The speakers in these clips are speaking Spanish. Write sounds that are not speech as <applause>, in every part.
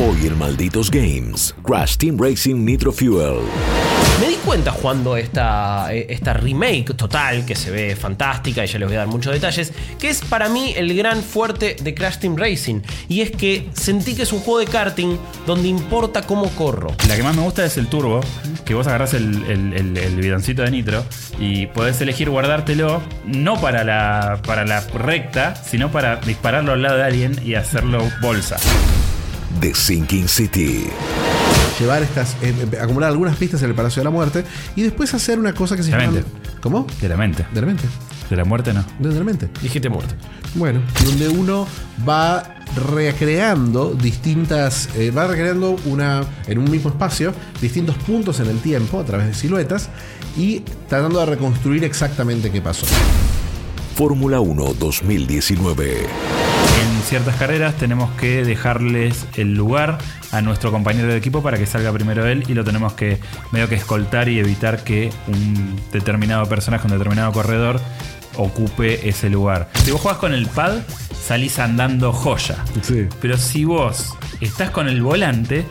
Hoy en Malditos Games, Crash Team Racing Nitro Fuel. Me di cuenta jugando esta, eh, esta remake total, que se ve fantástica y ya les voy a dar muchos detalles, que es para mí el gran fuerte de Crash Team Racing. Y es que sentí que es un juego de karting donde importa cómo corro. La que más me gusta es el turbo, que vos agarrás el, el, el- el bidoncito de nitro y podés elegir guardártelo no para la, para la recta, sino para dispararlo al lado de alguien y hacerlo bolsa. The Sinking City. Llevar estas, eh, eh, acumular algunas pistas en el Palacio de la Muerte y después hacer una cosa que se De llama. ¿Cómo? De la mente. De la mente. De la muerte no. De la mente. Dijiste muerte. Bueno, donde uno va recreando distintas, eh, va recreando una, en un mismo espacio, distintos puntos en el tiempo a través de siluetas y tratando de reconstruir exactamente qué pasó. Fórmula 1 2019. En ciertas carreras tenemos que dejarles el lugar a nuestro compañero de equipo para que salga primero él y lo tenemos que medio que escoltar y evitar que un determinado personaje, un determinado corredor ocupe ese lugar. Si vos jugás con el pad, salís andando joya. Sí. Pero si vos estás con el volante,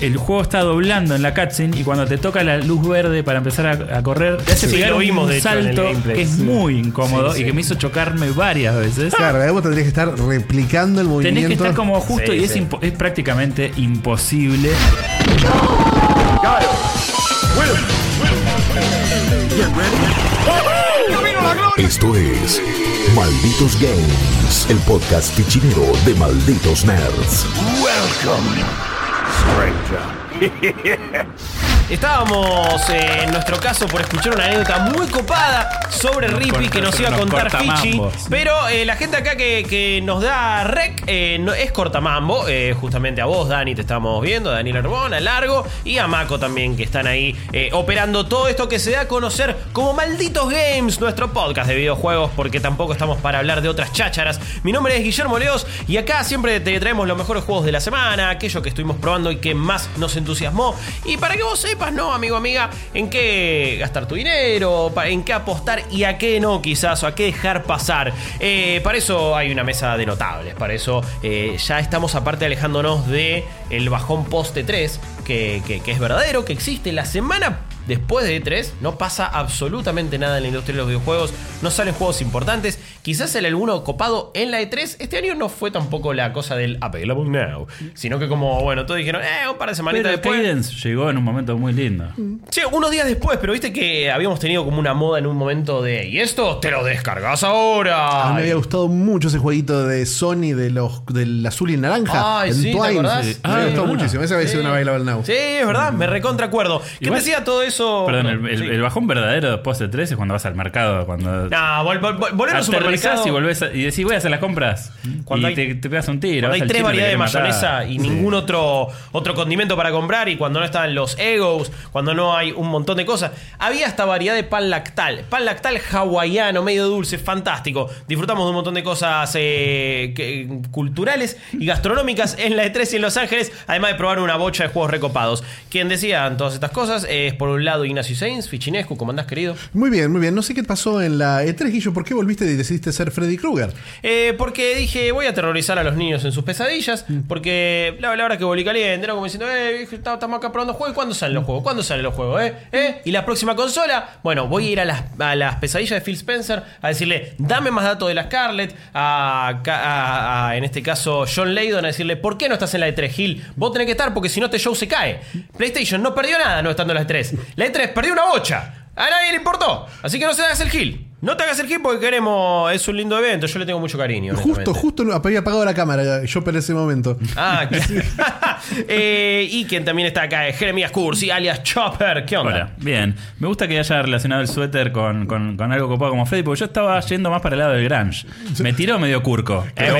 el juego está doblando en la cutscene y cuando te toca la luz verde para empezar a, a correr, te hace Sí, pegar un vimos, hecho, salto gameplay. que es Sí. muy incómodo Sí, sí. y que me hizo chocarme varias veces. Claro, vos tendrías que estar replicando el movimiento. Tenés que estar como justo Sí, y es, sí. impo- es prácticamente imposible. Esto es Malditos Games, el podcast fichinero de Malditos Nerds. stranger. <laughs> Estábamos eh, en nuestro caso por escuchar una anécdota muy copada sobre Nos Rippy corta- que nos iba a contar Fichi. Pero eh, la gente acá que, que nos da rec eh, no, es cortamambo. eh, justamente a vos, Dani, te estamos viendo. Daniel Arbón, a Largo y a Mako también, que están ahí operando todo esto que se da a conocer como Malditos Games, nuestro podcast de videojuegos, porque tampoco estamos para hablar de otras chácharas. Mi nombre es Guillermo Leos y acá siempre te traemos los mejores juegos de la semana, aquello que estuvimos probando y que más nos entusiasmó. Y para que vos sepas, ¿no, amigo, amiga? En qué gastar tu dinero, en qué apostar y a qué no, quizás, o a qué dejar pasar. Eh, para eso hay una mesa de notables, para eso eh, ya estamos aparte alejándonos de el bajón poste 3, que, que- que es verdadero, que existe. La semana después de E3 no pasa absolutamente nada en la industria de los videojuegos, no salen juegos importantes, quizás el alguno copado en la E3, este año no fue tampoco la cosa del available now, sino que como, bueno, todos dijeron, eh, un par de semanitas Pero después. Cadence llegó en un momento muy lindo. Sí, unos días después, pero viste que habíamos tenido como una moda en un momento de, y esto te lo descargas ahora. A mí me había gustado mucho ese jueguito de Sony de los, del azul y naranja. Ay, en sí, ¿te Twine. acordás? Me Sí. había gustado Ah, muchísimo. Esa había sido una Bailable Now. Sí, es verdad, me recontra acuerdo. ¿Qué Igual- decía todo eso? Perdón, el, el- Sí. el bajón verdadero después de 3 es cuando vas al mercado. Cuando No, vol- vol- vol- volver supermercado. y, volvés a- y decís voy a hacer las compras. Cuando y hay- te, te pegas un tiro. Hay tres variedades de mayonesa y ningún otro, otro condimento para comprar y cuando no están los egos, cuando no hay un montón de cosas. Había hasta variedad de pan lactal. Pan lactal hawaiano, medio dulce, fantástico. Disfrutamos de un montón de cosas eh, que- culturales y gastronómicas en la E3 y en Los Ángeles, además de probar una bocha de juegos recopados. Quien decía todas estas cosas es por un lado Ignacio Sainz, Fichinescu, ¿cómo andás querido? Muy bien, muy bien. No sé qué pasó en la E3, Guillo. ¿Por qué volviste y decidiste ser Freddy Krueger? Eh, porque dije, voy a aterrorizar a los niños en sus pesadillas. Porque la, la hora que volví caliente, era como diciendo, eh, estamos acá probando juegos. ¿Y cuándo salen los juegos? ¿Cuándo salen los juegos? ¿Eh? ¿Eh? ¿Y la próxima consola? Bueno, voy a ir a las, a las pesadillas de Phil Spencer a decirle, dame más datos de la Scarlett. A, Ca- a- a, en este caso, John Layton a decirle, ¿por qué no estás en la E3, Gil? Vos tenés que estar porque si no, este show se cae. PlayStation no perdió nada no estando en la E3. La E3 perdió una bocha. A nadie le importó. Así que no se hagas el Gil. No te hagas el Gil porque queremos. Es un lindo evento. Yo le tengo mucho cariño. Justo, justo había apagado la cámara yo por ese momento. Ah, <laughs> claro. <laughs> Eh, y quien también está acá es Jeremías Cursi, alias Chopper. ¿Qué onda? Hola, bien. Me gusta que haya relacionado el suéter con, con- con algo copado como Freddy, porque yo estaba yendo más para el lado del Grunge. Me tiró medio curco. Eh,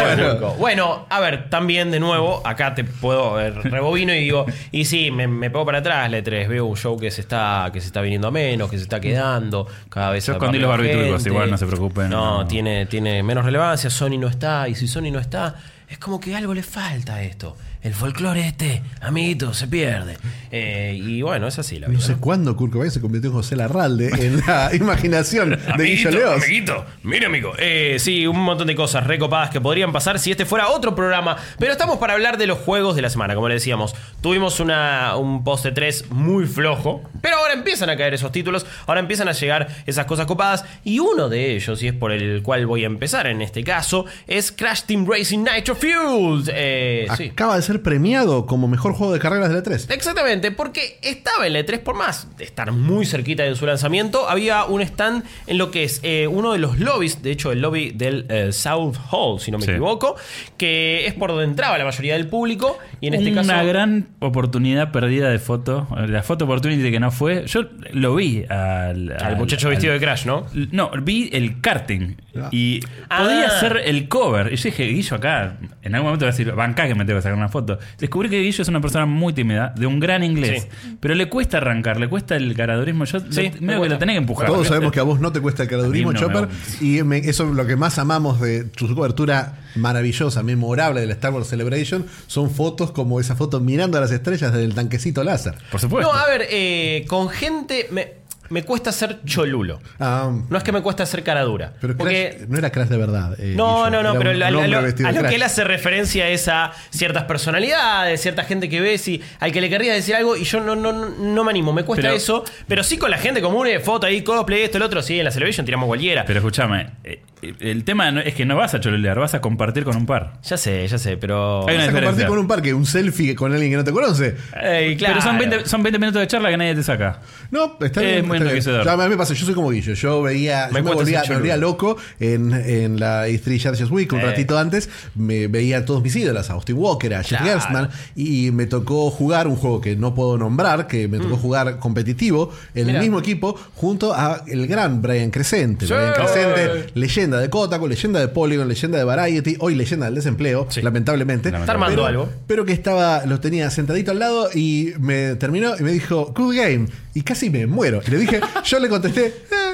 bueno, a ver, también de nuevo, acá te puedo eh, rebobino y digo, y sí, me, me pego para atrás, la 3 veo un show que se está que se está viniendo a menos, que se está quedando, cada vez Yo escondí los barbitrucos, igual no se preocupen. No, No. Tiene, tiene menos relevancia, Sony no está, y si Sony no está, es como que algo le falta a esto. El folclore este, amiguito, se pierde. Eh, y bueno, es así la vida. No sé ¿no? cuándo Kurt Cobain se convirtió en José Larralde en la <laughs> imaginación de Guillo Leos. amiguito, mira amigo. Eh, sí, un montón de cosas recopadas que podrían pasar si este fuera otro programa. Pero estamos para hablar de los juegos de la semana, como le decíamos. Tuvimos una, un post de 3 muy flojo, pero ahora empiezan a caer esos títulos, ahora empiezan a llegar esas cosas copadas. Y uno de ellos, y es por el cual voy a empezar en este caso, es Crash Team Racing Nitro Fueled. Eh, sí. Acaba de ser premiado como mejor juego de carreras de la 3. Exactamente, porque estaba en la E3 por más de estar muy cerquita de su lanzamiento, había un stand en lo que es eh, uno de los lobbies, de hecho el lobby del eh, South Hall, si no me Sí. equivoco, que es por donde entraba la mayoría del público y en este Una caso gran oportunidad perdida de foto. La foto opportunity que no fue. Yo lo vi al, al muchacho vestido de Crash, ¿no? No, vi el karting. Ah. Y Ah. podía ser el cover. Y yo dije, Guillo acá, en algún momento voy a decir, bancá que me tengo que sacar una foto. Descubrí que Guillo es una persona muy tímida, de un gran inglés. Pero le cuesta arrancar, le cuesta el caradurismo. Yo Sí, lo- me medio que cuesta. lo tenés que empujar. Todos sabemos que a vos no te cuesta el caradurismo, no Chopper. Y me- eso es lo que más amamos de tu cobertura maravillosa, memorable de la Star Wars Celebration. Son fotos como esa foto mirando a las estrellas del tanquecito láser. Por supuesto. No, a ver, eh, con gente me, me cuesta ser cholulo. Ah, No es que me cuesta ser cara dura. pero porque Crash- no era Crash de verdad. eh, No, no, no, pero a, lo, a que él hace referencia es a ciertas personalidades, cierta gente que ves y al que le querría decir algo y yo no, no, no, me animo, me cuesta Pero- eso, pero sí con la gente común, eh, foto ahí, cosplay, esto, el otro, sí, en la Celebration tiramos cualquiera. Pero escúchame, eh, el tema no- es que no vas a cholulear, vas a compartir con un par. ya sé, ya sé, pero... Hay una Vas a compartir con un parque un selfie con alguien que no te conoce. Ey, claro. Pero son 20, son 20 minutos de charla que nadie te saca. No, está Es bien. muy Ya, a mí me pasa, yo soy como Guillo. Yo veía, Me yo me, volvía, me volvía loco en, en la E3 Chargers Week, un Eh. ratito antes. Me veía a todos mis ídolos, a Austin Walker, a Jeff Claro. Gerstmann. Y me tocó jugar un juego que no puedo nombrar, que me tocó jugar competitivo en Mm. Mira. el mismo equipo, junto a el gran Brian Crescente. Sí. Brian Crescente, leyenda de Kotaku, leyenda de Polygon, leyenda de Variety, hoy leyenda del desempleo, Sí. lamentablemente. Está armando pero, algo. Pero que estaba, lo tenía sentadito al lado y me terminó y me dijo, good game. Y casi me muero. Le dije, yo le contesté, eh.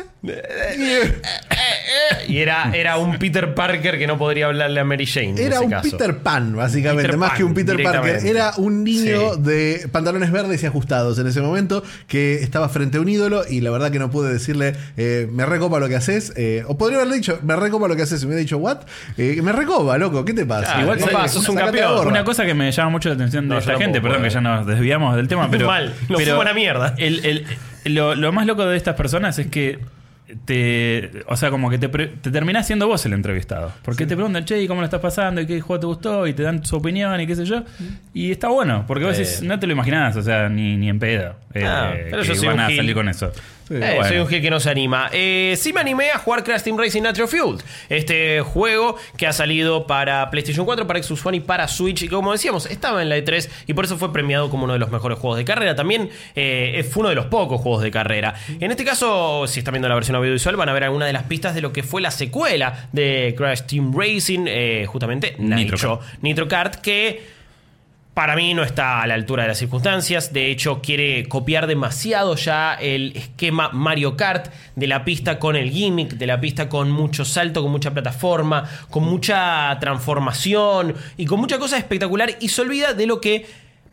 Y era, era un Peter Parker que no podría hablarle a Mary Jane. en Era ese un caso. Peter Pan, básicamente, Peter más Pan, que un Peter Parker. Era un niño Sí. de pantalones verdes y ajustados en ese momento que estaba frente a un ídolo y la verdad que no pude decirle, eh, me recopa lo que haces. eh, o podría haberle dicho, me recopa lo que haces. Y me hubiera dicho, ¿what? Eh, me recopa, loco, ¿qué te pasa? Claro, Igual, papá, eh, sos un campeón. Una cosa que me llama mucho la atención de No, esta no gente, puedo, perdón que ya eh. nos desviamos del tema, <laughs> pero. Mal, nos pero a la mierda. el- el- lo, lo más loco de estas personas es que te. O sea, como que te, te terminás siendo vos el entrevistado. Porque te preguntan, che, ¿y cómo lo estás pasando? ¿Y qué juego te gustó? Y te dan su opinión y qué sé yo. Y está bueno, porque vos Eh. decís, no te lo imaginás, o sea, ni, ni en pedo. eh, Ah, pero que yo soy van a salir con eso. Eh, Bueno. Soy un gil que no se anima. Eh, sí me animé a jugar Crash Team Racing Nitro Fueled. Este juego que ha salido para PlayStation 4, para Xbox One y para Switch. Y como decíamos, estaba en la E3 y por eso fue premiado como uno de los mejores juegos de carrera. También eh, fue uno de los pocos juegos de carrera. En este caso, si están viendo la versión audiovisual, van a ver alguna de las pistas de lo que fue la secuela de Crash Team Racing, justamente Nitro, Nitro Nitro Kart, que para mí no está a la altura de las circunstancias. De hecho, quiere copiar demasiado ya el esquema Mario Kart de la pista con el gimmick, de la pista con mucho salto, con mucha plataforma, con mucha transformación y con mucha cosa espectacular. Y se olvida de lo que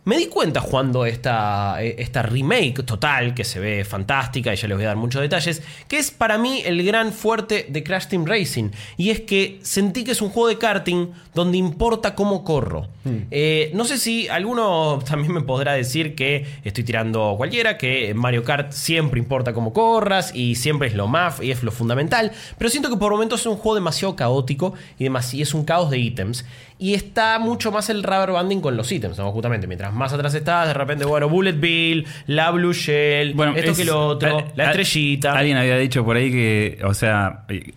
me di cuenta jugando esta, eh, esta remake total, que se ve fantástica y ya les voy a dar muchos detalles, que es para mí el gran fuerte de Crash Team Racing. Y es que sentí que es un juego de karting donde importa cómo corro. Eh, no sé si alguno <laughs> también me podrá decir que estoy tirando cualquiera, que en Mario Kart siempre importa cómo corras y siempre es lo más y es lo fundamental, pero siento que por momentos es un juego demasiado caótico y, demasi- y es un caos de ítems. Y está mucho más el rubber banding con los ítems, ¿no? Justamente, mientras más atrás estás, de repente, bueno, Bullet Bill, la Blue Shell, esto es- que lo otro, al- la estrellita. Alguien había dicho por ahí que, o sea, eh,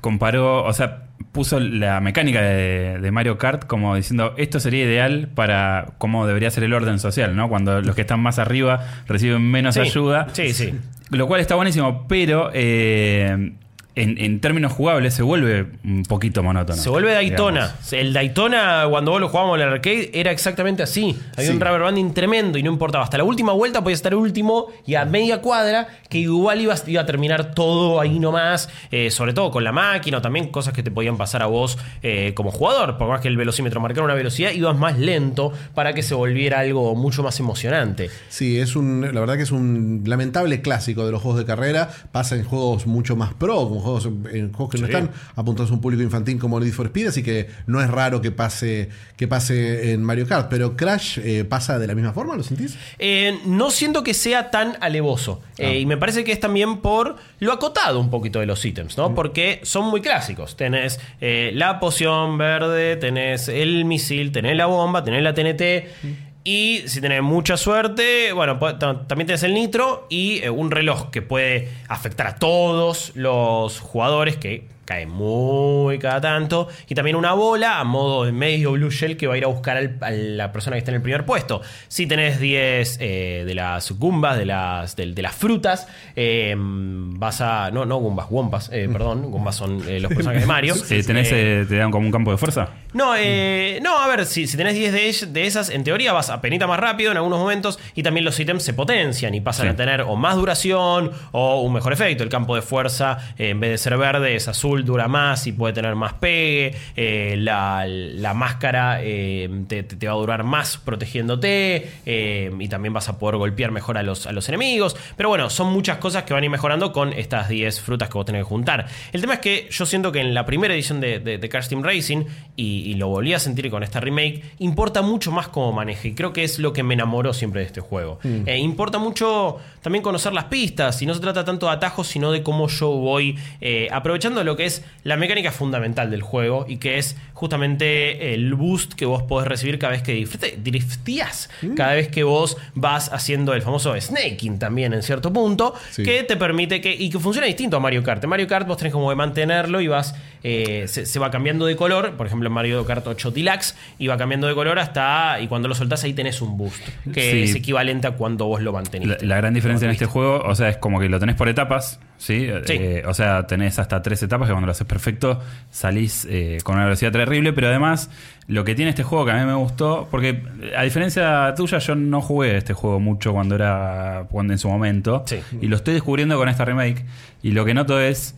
comparó, o sea, puso la mecánica de, de Mario Kart como diciendo, esto sería ideal para cómo debería ser el orden social, ¿no? Cuando los que están más arriba reciben menos Sí, ayuda. Sí, sí. Lo cual está buenísimo, pero eh, en, en términos jugables se vuelve un poquito monótono. Se vuelve Daytona. digamos. El Daytona, cuando vos lo jugábamos en el arcade, era exactamente así. Había Sí. un rubber banding tremendo y no importaba. Hasta la última vuelta podías estar último y a media cuadra, que igual ibas, iba a terminar todo ahí nomás. eh, sobre todo con la máquina o también cosas que te podían pasar a vos eh, como jugador. Por más que el velocímetro marcara una velocidad, ibas más lento para que se volviera algo mucho más emocionante. Sí, es un, la verdad que es un lamentable clásico de los juegos de carrera. Pasa en juegos mucho más pro, como juegos, en juegos que no están apuntados a un público infantil como Need for Speed, así que no es raro que pase, que pase en Mario Kart. Pero Crash eh, pasa de la misma forma, ¿lo sentís? Eh, no siento que sea tan alevoso. Eh, y me parece que es también por lo acotado un poquito de los ítems, ¿no? Porque son muy clásicos. Tenés la poción verde, tenés el misil, tenés la bomba, tenés la TNT. Y si tenés mucha suerte, bueno, también tenés el nitro y eh, un reloj que puede afectar a todos los jugadores que cae muy cada tanto. Y también una bola a modo de medio blue shell que va a ir a buscar al- a la persona que está en el primer puesto. Si tenés 10 eh, de las gumbas, de las, de, de las frutas, eh, vas a. No, no gumbas, wompas, eh, <laughs> perdón. Gumbas son eh, los personajes de Mario. <laughs> Tenés, te dan como un campo de fuerza. no, eh, no, a ver, si, si tenés 10 de, esas, en teoría vas a penita más rápido en algunos momentos y también los ítems se potencian y pasan Sí. a tener o más duración o un mejor efecto. El campo de fuerza, en vez de ser verde, es azul, dura más y puede tener más pegue. Eh, la, la máscara eh, te, va a durar más protegiéndote eh, y también vas a poder golpear mejor a los, a los enemigos. Pero bueno, son muchas cosas que van a ir mejorando con estas 10 frutas que vos tenés que juntar. El tema es que yo siento que en la primera edición de, de, de Crash Team Racing, y, y lo volví a sentir con esta remake, importa mucho más cómo maneje. Y creo que es lo que me enamoró siempre de este juego. Eh, importa mucho también conocer las pistas. Y no se trata tanto de atajos, sino de cómo yo voy aprovechando lo que es la mecánica fundamental del juego. Y que es justamente el boost que vos podés recibir cada vez que drifte- drifteás. Cada vez que vos vas haciendo el famoso snaking también en cierto punto. Sí. Que te permite que. Y que funciona distinto a Mario Kart. En Mario Kart vos tenés como que mantenerlo y vas. eh, se, se va cambiando de color. Por ejemplo, en Mario Kart 8 Deluxe. Y va cambiando de color hasta. Y cuando lo soltás ahí tenés un boost. Que Sí. es equivalente a cuando vos lo manteniste. la gran diferencia en este juego, o sea, es como que lo tenés por etapas, ¿sí? Sí. Eh, o sea, tenés hasta tres etapas que cuando lo haces perfecto salís eh, con una velocidad terrible, pero además lo que tiene este juego que a mí me gustó, porque a diferencia tuya yo no jugué este juego mucho cuando era cuando en su momento, Sí. y lo estoy descubriendo con esta remake, y lo que noto es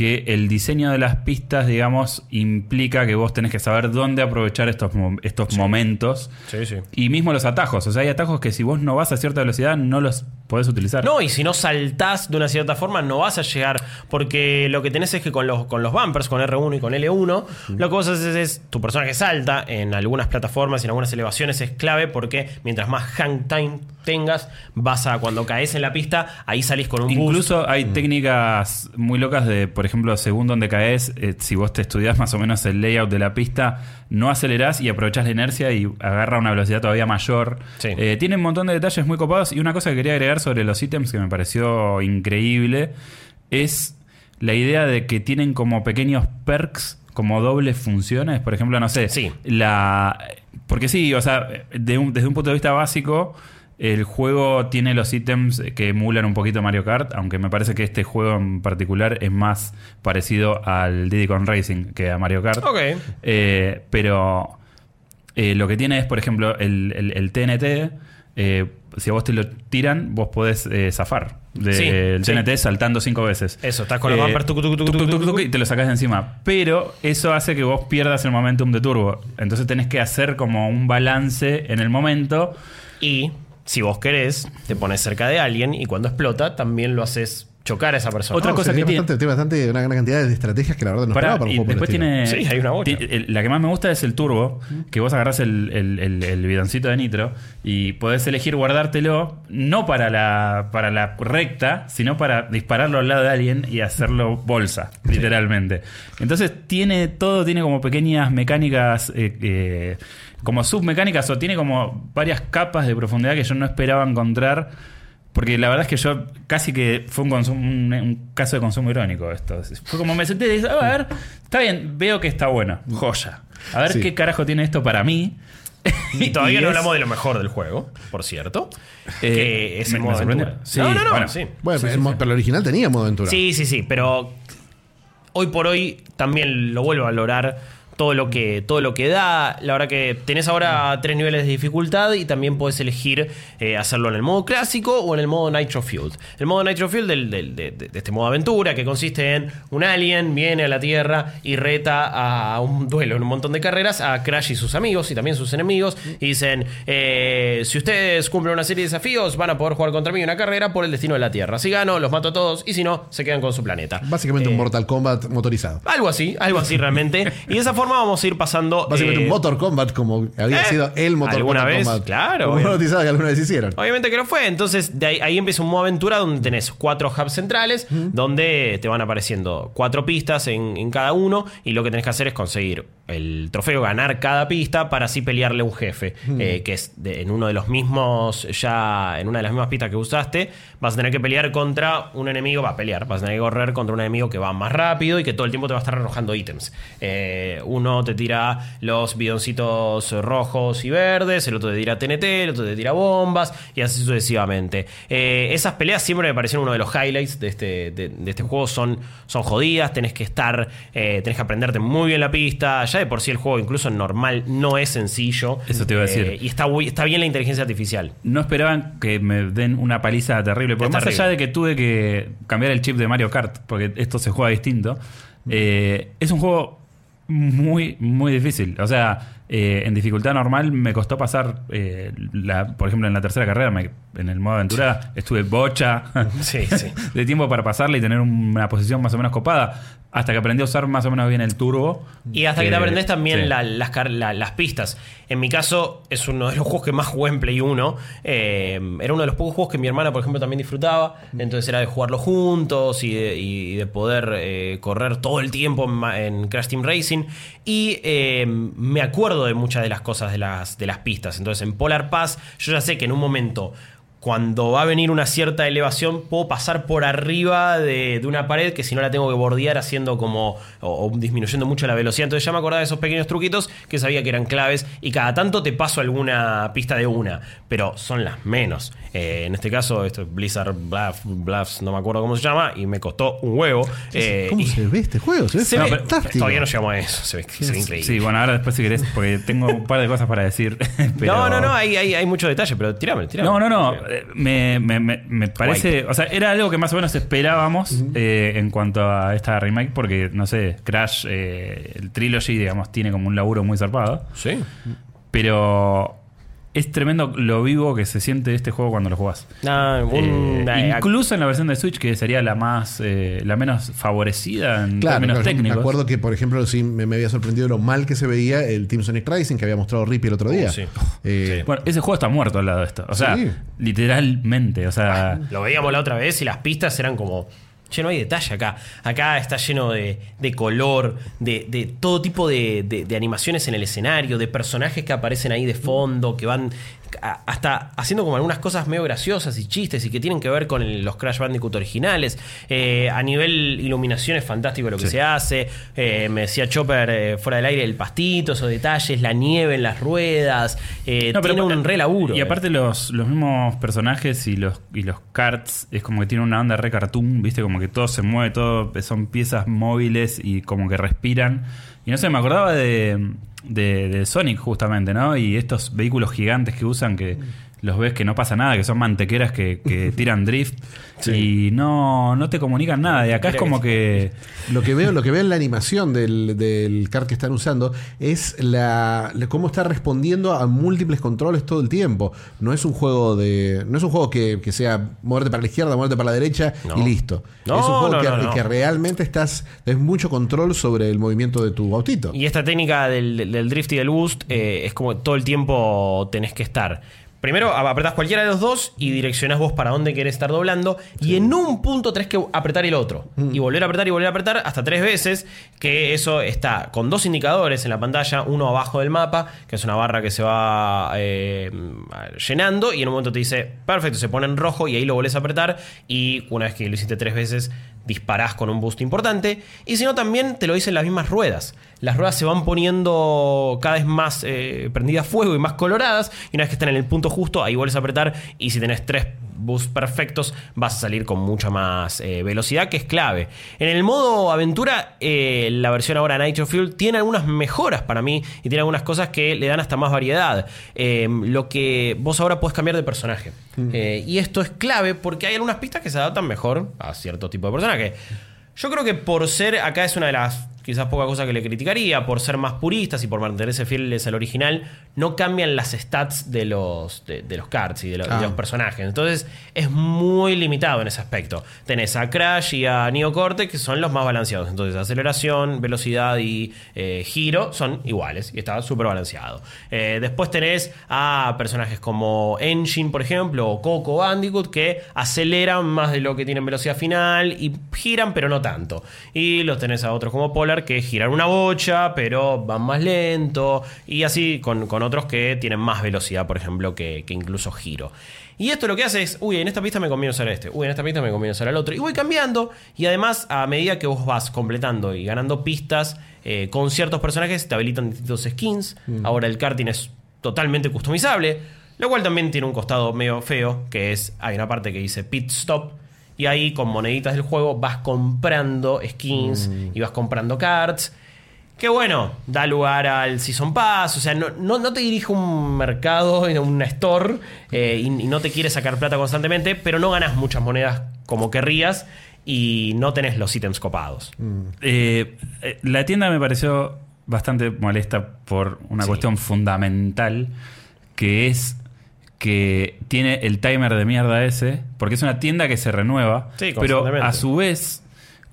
que el diseño de las pistas, digamos, implica que vos tenés que saber dónde aprovechar estos, estos momentos. Sí, sí. Y mismo los atajos. O sea, hay atajos que si vos no vas a cierta velocidad no los podés utilizar. No, y si no saltás de una cierta forma, no vas a llegar. Porque lo que tenés es que con los, con los bumpers, con R1 y con L1, lo que vos haces es. Tu personaje salta en algunas plataformas y en algunas elevaciones es clave porque mientras más hang time tengas, vas a. Cuando caes en la pista, ahí salís con un boost. Incluso hay técnicas muy locas de, por ejemplo, según donde caes, eh, si vos te estudias más o menos el layout de la pista, no acelerás y aprovechás la inercia y agarra una velocidad todavía mayor. Sí. Eh, tiene un montón de detalles muy copados y una cosa que quería agregar sobre los ítems que me pareció increíble es la idea de que tienen como pequeños perks como dobles funciones, por ejemplo, no sé, Sí. la porque sí, o sea, de un- desde un punto de vista básico, el juego tiene los ítems que emulan un poquito Mario Kart, aunque me parece que este juego en particular es más parecido al Diddy Kong Racing que a Mario Kart. Ok. Eh, pero eh, lo que tiene es, por ejemplo, el, el- el TNT. eh, si a vos te lo tiran, vos podés eh, zafar del Sí, sí. TNT saltando cinco veces. Eso, estás con los bumpers, tucu, tucu, tucu. y te lo sacás de encima. Pero eso hace que vos pierdas el momentum de turbo. Entonces tenés que hacer como un balance en el momento. Y si vos querés, te pones cerca de alguien y cuando explota, también lo haces chocar a esa persona. Otra No, cosa sí, que tiene tiene- bastante, tiene bastante una gran cantidad de estrategias que la verdad no Pará, esperaba para un y juego por después estilo. tiene. Sí, hay una bocha. ti- el- la que más me gusta es el turbo, que vos agarrás el, el- el- el bidoncito de nitro y podés elegir guardártelo, no para la, para la recta, sino para dispararlo al lado de alguien y hacerlo bolsa, literalmente. Entonces tiene todo, tiene como pequeñas mecánicas. eh, eh, como submecánicas o tiene como varias capas de profundidad que yo no esperaba encontrar porque la verdad es que yo casi que fue un, consumo- un, un caso de consumo irónico esto. Fue como me senté y dije, a ver, está bien, veo que está bueno, joya. A ver Sí. qué carajo tiene esto para mí. Y <laughs> todavía Y no es- hablamos de lo mejor del juego, por cierto. Eh, que es me- el me modo sorprendió. aventura. Sí, no, no, no, bueno. sí. Bueno, el pero el original tenía modo aventura. Sí, sí, sí, pero hoy por hoy también lo vuelvo a valorar todo lo que todo lo que da. La verdad que tenés ahora tres niveles de dificultad y también puedes elegir eh, hacerlo en el modo clásico o en el modo Nitro Fueled. El modo Nitro Fueled del- del- de, este modo aventura que consiste en un alien viene a la Tierra y reta a un duelo en un montón de carreras a Crash y sus amigos y también sus enemigos y dicen eh, si ustedes cumplen una serie de desafíos van a poder jugar contra mí una carrera por el destino de la Tierra. Si gano los mato a todos y si no se quedan con su planeta. Básicamente un Eh, Mortal Kombat motorizado. algo así, algo así realmente. Y de esa forma vamos a ir pasando. Básicamente eh, un Motor Combat como había eh, sido el Motor alguna vez, Kombat. claro, Como obvio. bautizado que alguna vez hicieron. Obviamente que lo fue. Entonces, de ahí, ahí empieza un modo aventura donde tenés cuatro hubs centrales, donde te van apareciendo cuatro pistas en, en cada uno. Y lo que tenés que hacer es conseguir el trofeo, ganar cada pista para así pelearle a un jefe. eh, que es de- en uno de los mismos, ya en una de las mismas pistas que usaste, vas a tener que pelear contra un enemigo. Va a pelear, vas a tener que correr contra un enemigo que va más rápido y que todo el tiempo te va a estar arrojando ítems. Eh, uno te tira los bidoncitos rojos y verdes, el otro te tira TNT, el otro te tira bombas y así sucesivamente. Eh, esas peleas siempre me parecieron uno de los highlights de este, de, de este juego. Son, son jodidas, tenés que estar, eh, tenés que aprenderte muy bien la pista. Ya de por sí el juego, incluso en normal, no es sencillo. Eso te iba a decir. Eh, y está, está bien la inteligencia artificial. No esperaban que me den una paliza terrible. Porque Es más terrible. allá de que tuve que cambiar el chip de Mario Kart, porque esto se juega distinto, eh, es un juego muy, muy difícil. O sea, eh, en dificultad normal me costó pasar, eh, la- por ejemplo, en la tercera carrera, me- en el modo aventura, estuve bocha Sí, sí. <laughs> de tiempo para pasarla y tener una posición más o menos copada. Hasta que aprendí a usar más o menos bien el turbo. Y hasta que te Eh, aprendes también la- las, car- la- las pistas. En mi caso, es uno de los juegos que más jugué en Play 1. Eh, era uno de los pocos juegos que mi hermana, por ejemplo, también disfrutaba. Entonces era de jugarlo juntos y de, y de poder correr todo el tiempo en, en Crash Team Racing. Y me acuerdo de muchas de las cosas de las, de las pistas. Entonces en Polar Pass, yo ya sé que en un momento cuando va a venir una cierta elevación, puedo pasar por arriba de, de una pared que si no la tengo que bordear haciendo como. O, o disminuyendo mucho la velocidad. Entonces ya me acordaba de esos pequeños truquitos que sabía que eran claves. Y cada tanto te paso alguna pista de una. Pero son las menos. Eh, en este caso, esto es Blizzard Bluff, Bluffs, no me acuerdo cómo se llama. Y me costó un huevo. Eh, ¿Cómo se ve este juego? Se ve se ve- fantástico. Todavía no llegamos a eso. Se ve, se ve increíble. Sí, bueno, ahora después si querés, porque tengo un par de cosas para decir. <laughs> pero- No, no, no, hay, hay, hay mucho detalle, pero tirame, tirame. No, no, no. Me, me- me- me parece. O sea, era algo que más o menos esperábamos eh, en cuanto a esta remake, porque, no sé, Crash, eh, el trilogy, digamos, tiene como un laburo muy zarpado. Sí. Pero es tremendo lo vivo que se siente este juego cuando lo jugás. Un- Eh, eh, incluso en la versión de Switch, que sería la más eh, la menos favorecida en Claro, términos claro, técnicos. me acuerdo que, por ejemplo, sí me, me había sorprendido lo mal que se veía el Team Sonic Racing que había mostrado Rippy el otro día. Oh, sí. Eh, Bueno, ese juego está muerto al lado de esto. O sea, Sí. literalmente. O sea. Lo veíamos la otra vez y las pistas eran como. Che, no hay detalle acá. Acá está lleno de, de color, de, de todo tipo de, de- animaciones en el escenario, de personajes que aparecen ahí de fondo, que van hasta haciendo como algunas cosas medio graciosas y chistes y que tienen que ver con el- los Crash Bandicoot originales. Eh, a nivel iluminación es fantástico lo que se hace. Eh, me decía Chopper eh, fuera del aire el pastito, esos detalles, la nieve en las ruedas. Eh, No, pero tiene un re laburo. Y aparte los, los mismos personajes y los, y los carts es como que tiene una onda re cartoon, viste, como que todo se mueve, todo son piezas móviles y como que respiran. Y no sé, me acordaba de, de, de Sonic justamente, ¿no? Y estos vehículos gigantes que usan que los ves que no pasa nada, que son mantequeras que, que <laughs> tiran drift y no, no te comunican nada. Y acá es como que... <laughs> Lo que veo, lo que veo en la animación del, del card que están usando es la, la- cómo está respondiendo a múltiples controles todo el tiempo. No es un juego de. No es un juego que, que sea moverte para la izquierda, moverte para la derecha No. y listo. No, es un juego no, que, no, no. que realmente estás. Es mucho control sobre el movimiento de tu autito. Y esta técnica del, del- del drift y del boost eh, es como todo el tiempo tenés que estar. Primero apretás cualquiera de los dos y direccionás vos para dónde querés estar doblando. Y en un punto tenés que apretar el otro. Y volver a apretar y volver a apretar hasta tres veces. Que eso está con dos indicadores en la pantalla. Uno abajo del mapa, que es una barra que se va eh, llenando. Y en un momento te dice, perfecto, se pone en rojo y ahí lo volvés a apretar. Y una vez que lo hiciste tres veces, disparás con un boost importante. Y si no, también te lo dicen las mismas ruedas. Las ruedas se van poniendo cada vez más eh, prendidas a fuego y más coloradas. Y una vez que están en el punto justo, ahí vuelves a apretar. Y si tenés tres boosts perfectos, vas a salir con mucha más eh, velocidad, que es clave. En el modo aventura, eh, la versión ahora Nitro Fuel tiene algunas mejoras para mí y tiene algunas cosas que le dan hasta más variedad. Eh, lo que vos ahora podés cambiar de personaje. Eh, y esto es clave porque hay algunas pistas que se adaptan mejor a cierto tipo de personaje. Yo creo que por ser, acá es una de las quizás poca cosa que le criticaría, por ser más puristas y por mantenerse fieles al original, no cambian las stats de los, de, de los cards y de Ah. los personajes. Entonces es muy limitado en ese aspecto. Tenés a Crash y a Neo Cortex que son los más balanceados. Entonces aceleración, velocidad y eh, giro son iguales y está súper balanceado. Eh, después tenés a personajes como Engine, por ejemplo, o Coco Bandicoot que aceleran más de lo que tienen velocidad final y giran, pero no tanto. Y los tenés a otros como Polar que giran una bocha, pero van más lento. Y así con, con otros que tienen más velocidad, por ejemplo, que, que incluso giro. Y esto lo que hace es, uy, en esta pista me conviene usar este, uy, en esta pista me conviene usar el otro. Y voy cambiando. Y además, a medida que vos vas completando y ganando pistas eh, con ciertos personajes, te habilitan distintos skins. Ahora el karting es totalmente customizable. Lo cual también tiene un costado medio feo, que es, hay una parte que dice pit stop. Y ahí con moneditas del juego vas comprando skins y vas comprando cards. Que bueno, da lugar al Season Pass. O sea, no, no, no te dirige un mercado, <laughs> un store, eh, y, y no te quiere sacar plata constantemente, pero no ganas muchas monedas como querrías y no tenés los ítems copados. Eh, eh, la tienda me pareció bastante molesta por una Sí. cuestión fundamental que es que tiene el timer de mierda ese, porque es una tienda que se renueva, Sí, pero a su vez,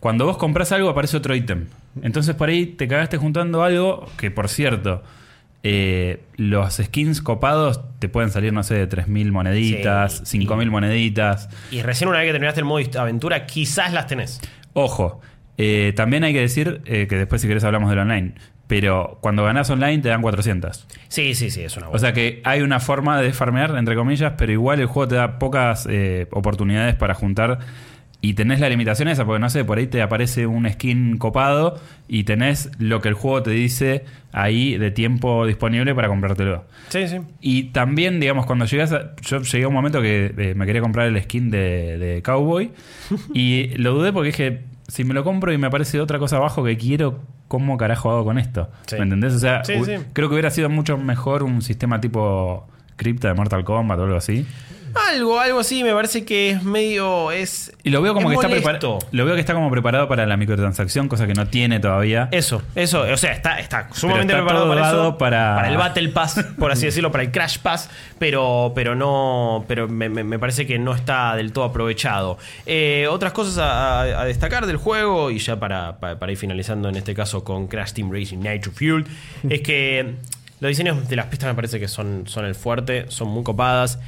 cuando vos compras algo aparece otro ítem. Entonces por ahí te cagaste juntando algo que, por cierto, eh, los skins copados te pueden salir, no sé, de 3.000 moneditas, Sí. 5.000 moneditas. Y recién una vez que terminaste el modo aventura, quizás las tenés. Ojo, eh, también hay que decir eh, que después si querés hablamos del online, pero cuando ganás online te dan 400. Sí, sí, sí, es una O sea que hay una forma de farmear, entre comillas, pero igual el juego te da pocas eh, oportunidades para juntar y tenés la limitación esa, porque no sé, por ahí te aparece un skin copado y tenés lo que el juego te dice ahí de tiempo disponible para comprártelo. Sí, sí. Y también, digamos, cuando llegas a, Yo llegué a un momento que eh, me quería comprar el skin de, de Cowboy. <laughs> y lo dudé porque dije, si me lo compro y me aparece otra cosa abajo que quiero, ¿cómo carajo hago con esto? Sí. ¿Me entendés? O sea, Sí, hu- sí. creo que hubiera sido mucho mejor un sistema tipo cripta de Mortal Kombat o algo así. Algo, algo así, me parece que es medio. Es, Y lo veo como es que está preparado. Lo veo que está como preparado para la microtransacción, cosa que no tiene todavía. Eso, eso, o sea, está, está sumamente está preparado para eso. para- el Battle Pass, por así <laughs> decirlo, para el Crash Pass, pero, pero no. Pero me, me- me parece que no está del todo aprovechado. Eh, otras cosas a destacar del juego, y ya para, para- para ir finalizando en este caso con Crash Team Racing Nitro Fuel, <laughs> es que los diseños de las pistas me parece que son, son el fuerte, son muy copadas.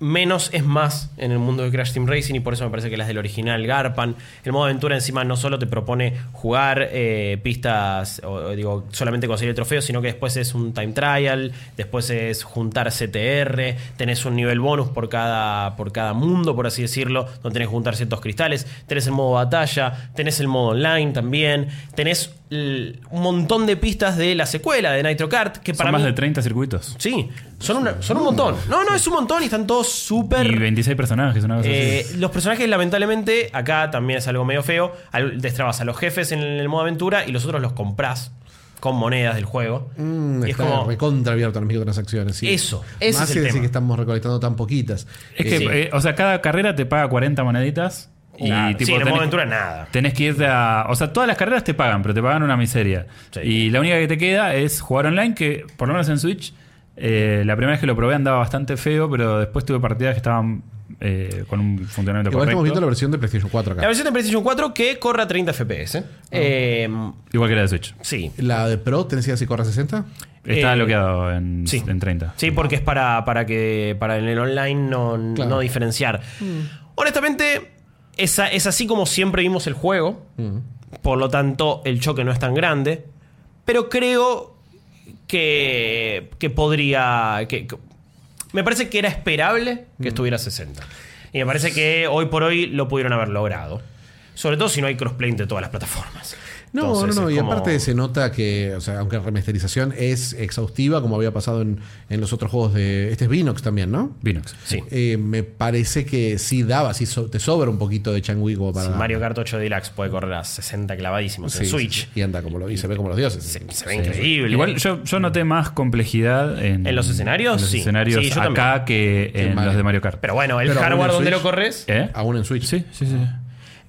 Menos es más en el mundo de Crash Team Racing y por eso me parece que las del original garpan. El modo aventura encima no solo te propone jugar eh, pistas, o, digo, solamente conseguir el trofeo, sino que después es un time trial, después es juntar CTR, tenés un nivel bonus por cada, por cada mundo, por así decirlo, donde tenés que juntar ciertos cristales, tenés el modo batalla, tenés el modo online también, tenés un montón de pistas de la secuela de Nitro Kart, que para Son más mí... de 30 circuitos. Sí, son, una- son un montón. No, no, es un montón y están todos súper... Y 26 personajes, una cosa Eh, así. los personajes, lamentablemente, acá también es algo medio feo. Destrabas a los jefes en el modo aventura y los otros los comprás con monedas del juego. Mm, y es está como. recontra abierto a las microtransacciones. Sí. Eso, Más es el que decir tema. que estamos recolectando tan poquitas. Es que, sí. eh, o sea, cada carrera te paga 40 moneditas. Y Claro, tipo, sí, en tenés- modo aventura nada. Tenés que irte a. O sea, todas las carreras te pagan, pero te pagan una miseria. Sí. Y la única que te queda es jugar online, que por lo menos en Switch, eh, la primera vez que lo probé andaba bastante feo, pero después tuve partidas que estaban eh, con un funcionamiento Igual estamos viendo la correcto. versión de PlayStation 4 acá. La versión de PlayStation 4 que corre a 30 FPS. Eh, Igual que la de Switch. sí. La de Pro, ¿tenés idea si corre a 60? Está Eh, bloqueado en, sí. en 30. Sí, porque es para, para que para en el online no, Claro. no diferenciar. Honestamente, es, así como siempre vimos el juego. Por lo tanto, el choque no es tan grande. Pero creo que, que podría. Que, que- me parece que era esperable que estuviera a 60. Y me parece que hoy por hoy lo pudieron haber logrado. Sobre todo si no hay crossplay entre todas las plataformas. No, Entonces, no, no. Y como- aparte se nota que, o sea, aunque la remasterización es exhaustiva, como había pasado en, en los otros juegos de. Este es Vinox también, ¿no? Vinox. Sí. Eh, me parece que sí daba, sí so- te sobra un poquito de Chang Wei como para. Mario Kart 8 Deluxe puede correr a 60 clavadísimos Sí, en Switch. sí. Y anda como lo y se ve como los dioses. Se, se ve increíble. Igual yo, yo noté más complejidad en, ¿En los escenarios? en los Sí. escenarios acá que en Mario. los de Mario Kart. Pero bueno, el Pero hardware en donde Switch- lo corres. ¿Eh? Aún en Switch. Sí, sí, sí.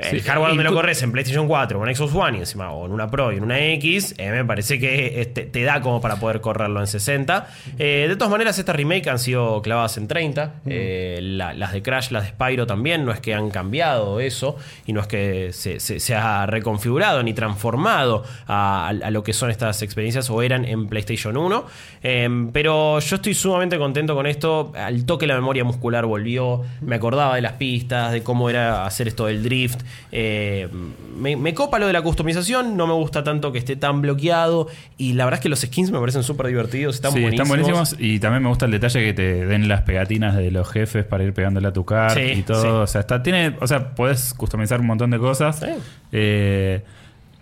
El Sí. hardware donde lo corres en PlayStation 4 o en Xbox One y encima o en una Pro y en una X, eh, me parece que este, te da como para poder correrlo en 60. Eh, de todas maneras, estas remake han sido clavadas en 30. Eh, la- las de Crash, las de Spyro también, no es que han cambiado eso y no es que se, se- se ha reconfigurado ni transformado a, a lo que son estas experiencias o eran en PlayStation 1. Eh, pero yo estoy sumamente contento con esto. Al toque la memoria muscular volvió. Me acordaba de las pistas, de cómo era hacer esto del drift. Eh, me, me copa lo de la customización. No me gusta tanto que esté tan bloqueado. Y la verdad es que los skins me parecen súper divertidos. Están sí, buenísimos. están buenísimos y también me gusta el detalle que te den las pegatinas de los jefes para ir pegándole a tu car Sí, y todo. sí. O sea, está, tiene, o sea, podés customizar un montón de cosas. Eh,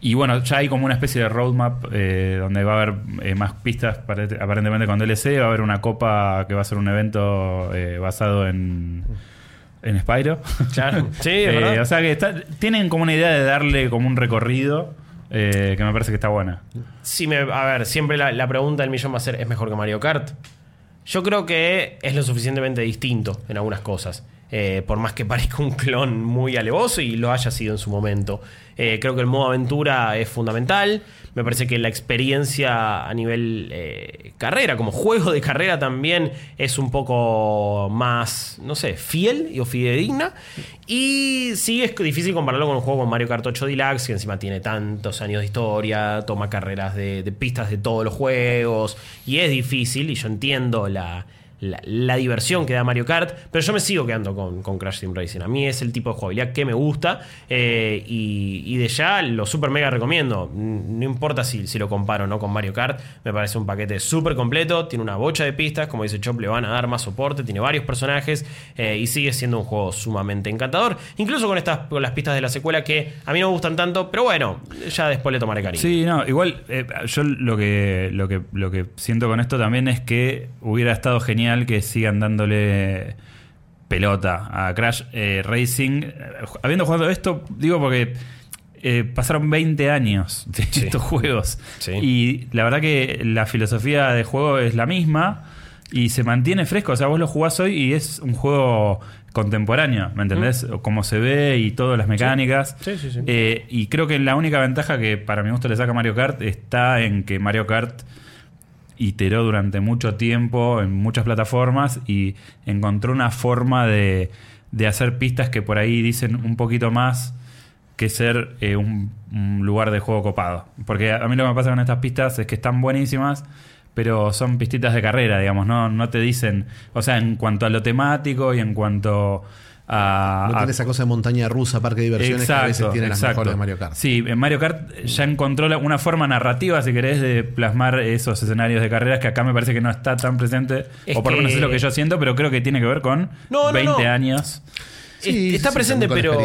y bueno, ya hay como una especie de roadmap eh, donde va a haber eh, más pistas pare- aparentemente con DLC. Va a haber una copa que va a ser un evento eh, basado en, en Spyro. Claro. <laughs> Sí, Eh, o sea que está- tienen como una idea de darle como un recorrido eh, que me parece que está buena. Sí, me, a ver, siempre la, la pregunta del millón va a ser: ¿es mejor que Mario Kart? Yo creo que es lo suficientemente distinto en algunas cosas. Eh, por más que parezca un clon muy alevoso y lo haya sido en su momento. Eh, creo que el modo aventura es fundamental. Me parece que la experiencia a nivel eh, carrera, como juego de carrera también, es un poco más, no sé, fiel o fidedigna. Y sí es difícil compararlo con un juego como Mario Kart 8 Deluxe, que encima tiene tantos años de historia, toma carreras de, de pistas de todos los juegos. Y es difícil, y yo entiendo la, la, diversión que da Mario Kart, pero yo me sigo quedando con, con Crash Team Racing. A mí es el tipo de jugabilidad que me gusta eh, y, de ya lo super mega recomiendo. No importa si, si lo comparo o no con Mario Kart, me parece un paquete súper completo, tiene una bocha de pistas, como dice Chop, le van a dar más soporte, tiene varios personajes eh, y sigue siendo un juego sumamente encantador, incluso con, estas, con las pistas de la secuela que a mí no me gustan tanto, pero bueno, ya después le tomaré cariño. Sí, no, igual eh, yo lo que, lo, que, lo que siento con esto también es que hubiera estado genial que sigan dándole pelota a Crash eh, Racing. Habiendo jugado esto, digo porque eh, pasaron 20 años de Sí. estos juegos. Sí. Y la verdad que la filosofía de juego es la misma y se mantiene fresco. O sea, vos lo jugás hoy y es un juego contemporáneo, ¿me entendés? Cómo se ve y todas las mecánicas. Sí, sí, sí. Eh, y creo que la única ventaja que para mi gusto le saca Mario Kart está en que Mario Kart iteró durante mucho tiempo en muchas plataformas y encontró una forma de, de hacer pistas que por ahí dicen un poquito más que ser eh, un, lugar de juego copado. Porque a mí lo que me pasa con estas pistas es que están buenísimas, pero son pistitas de carrera, digamos, no, no te dicen, o sea, en cuanto a lo temático y en cuanto a... No a- tiene esa cosa de montaña rusa, parque de diversiones que a veces tienen las mejores de Mario Kart. Sí, en Mario Kart ya encontró la- una forma narrativa, si querés, de plasmar esos escenarios de carreras que acá me parece que no está tan presente. Es o por lo menos es lo que yo siento, pero creo que tiene que ver con No, no, 20 no. años. Sí, está sí, presente, pero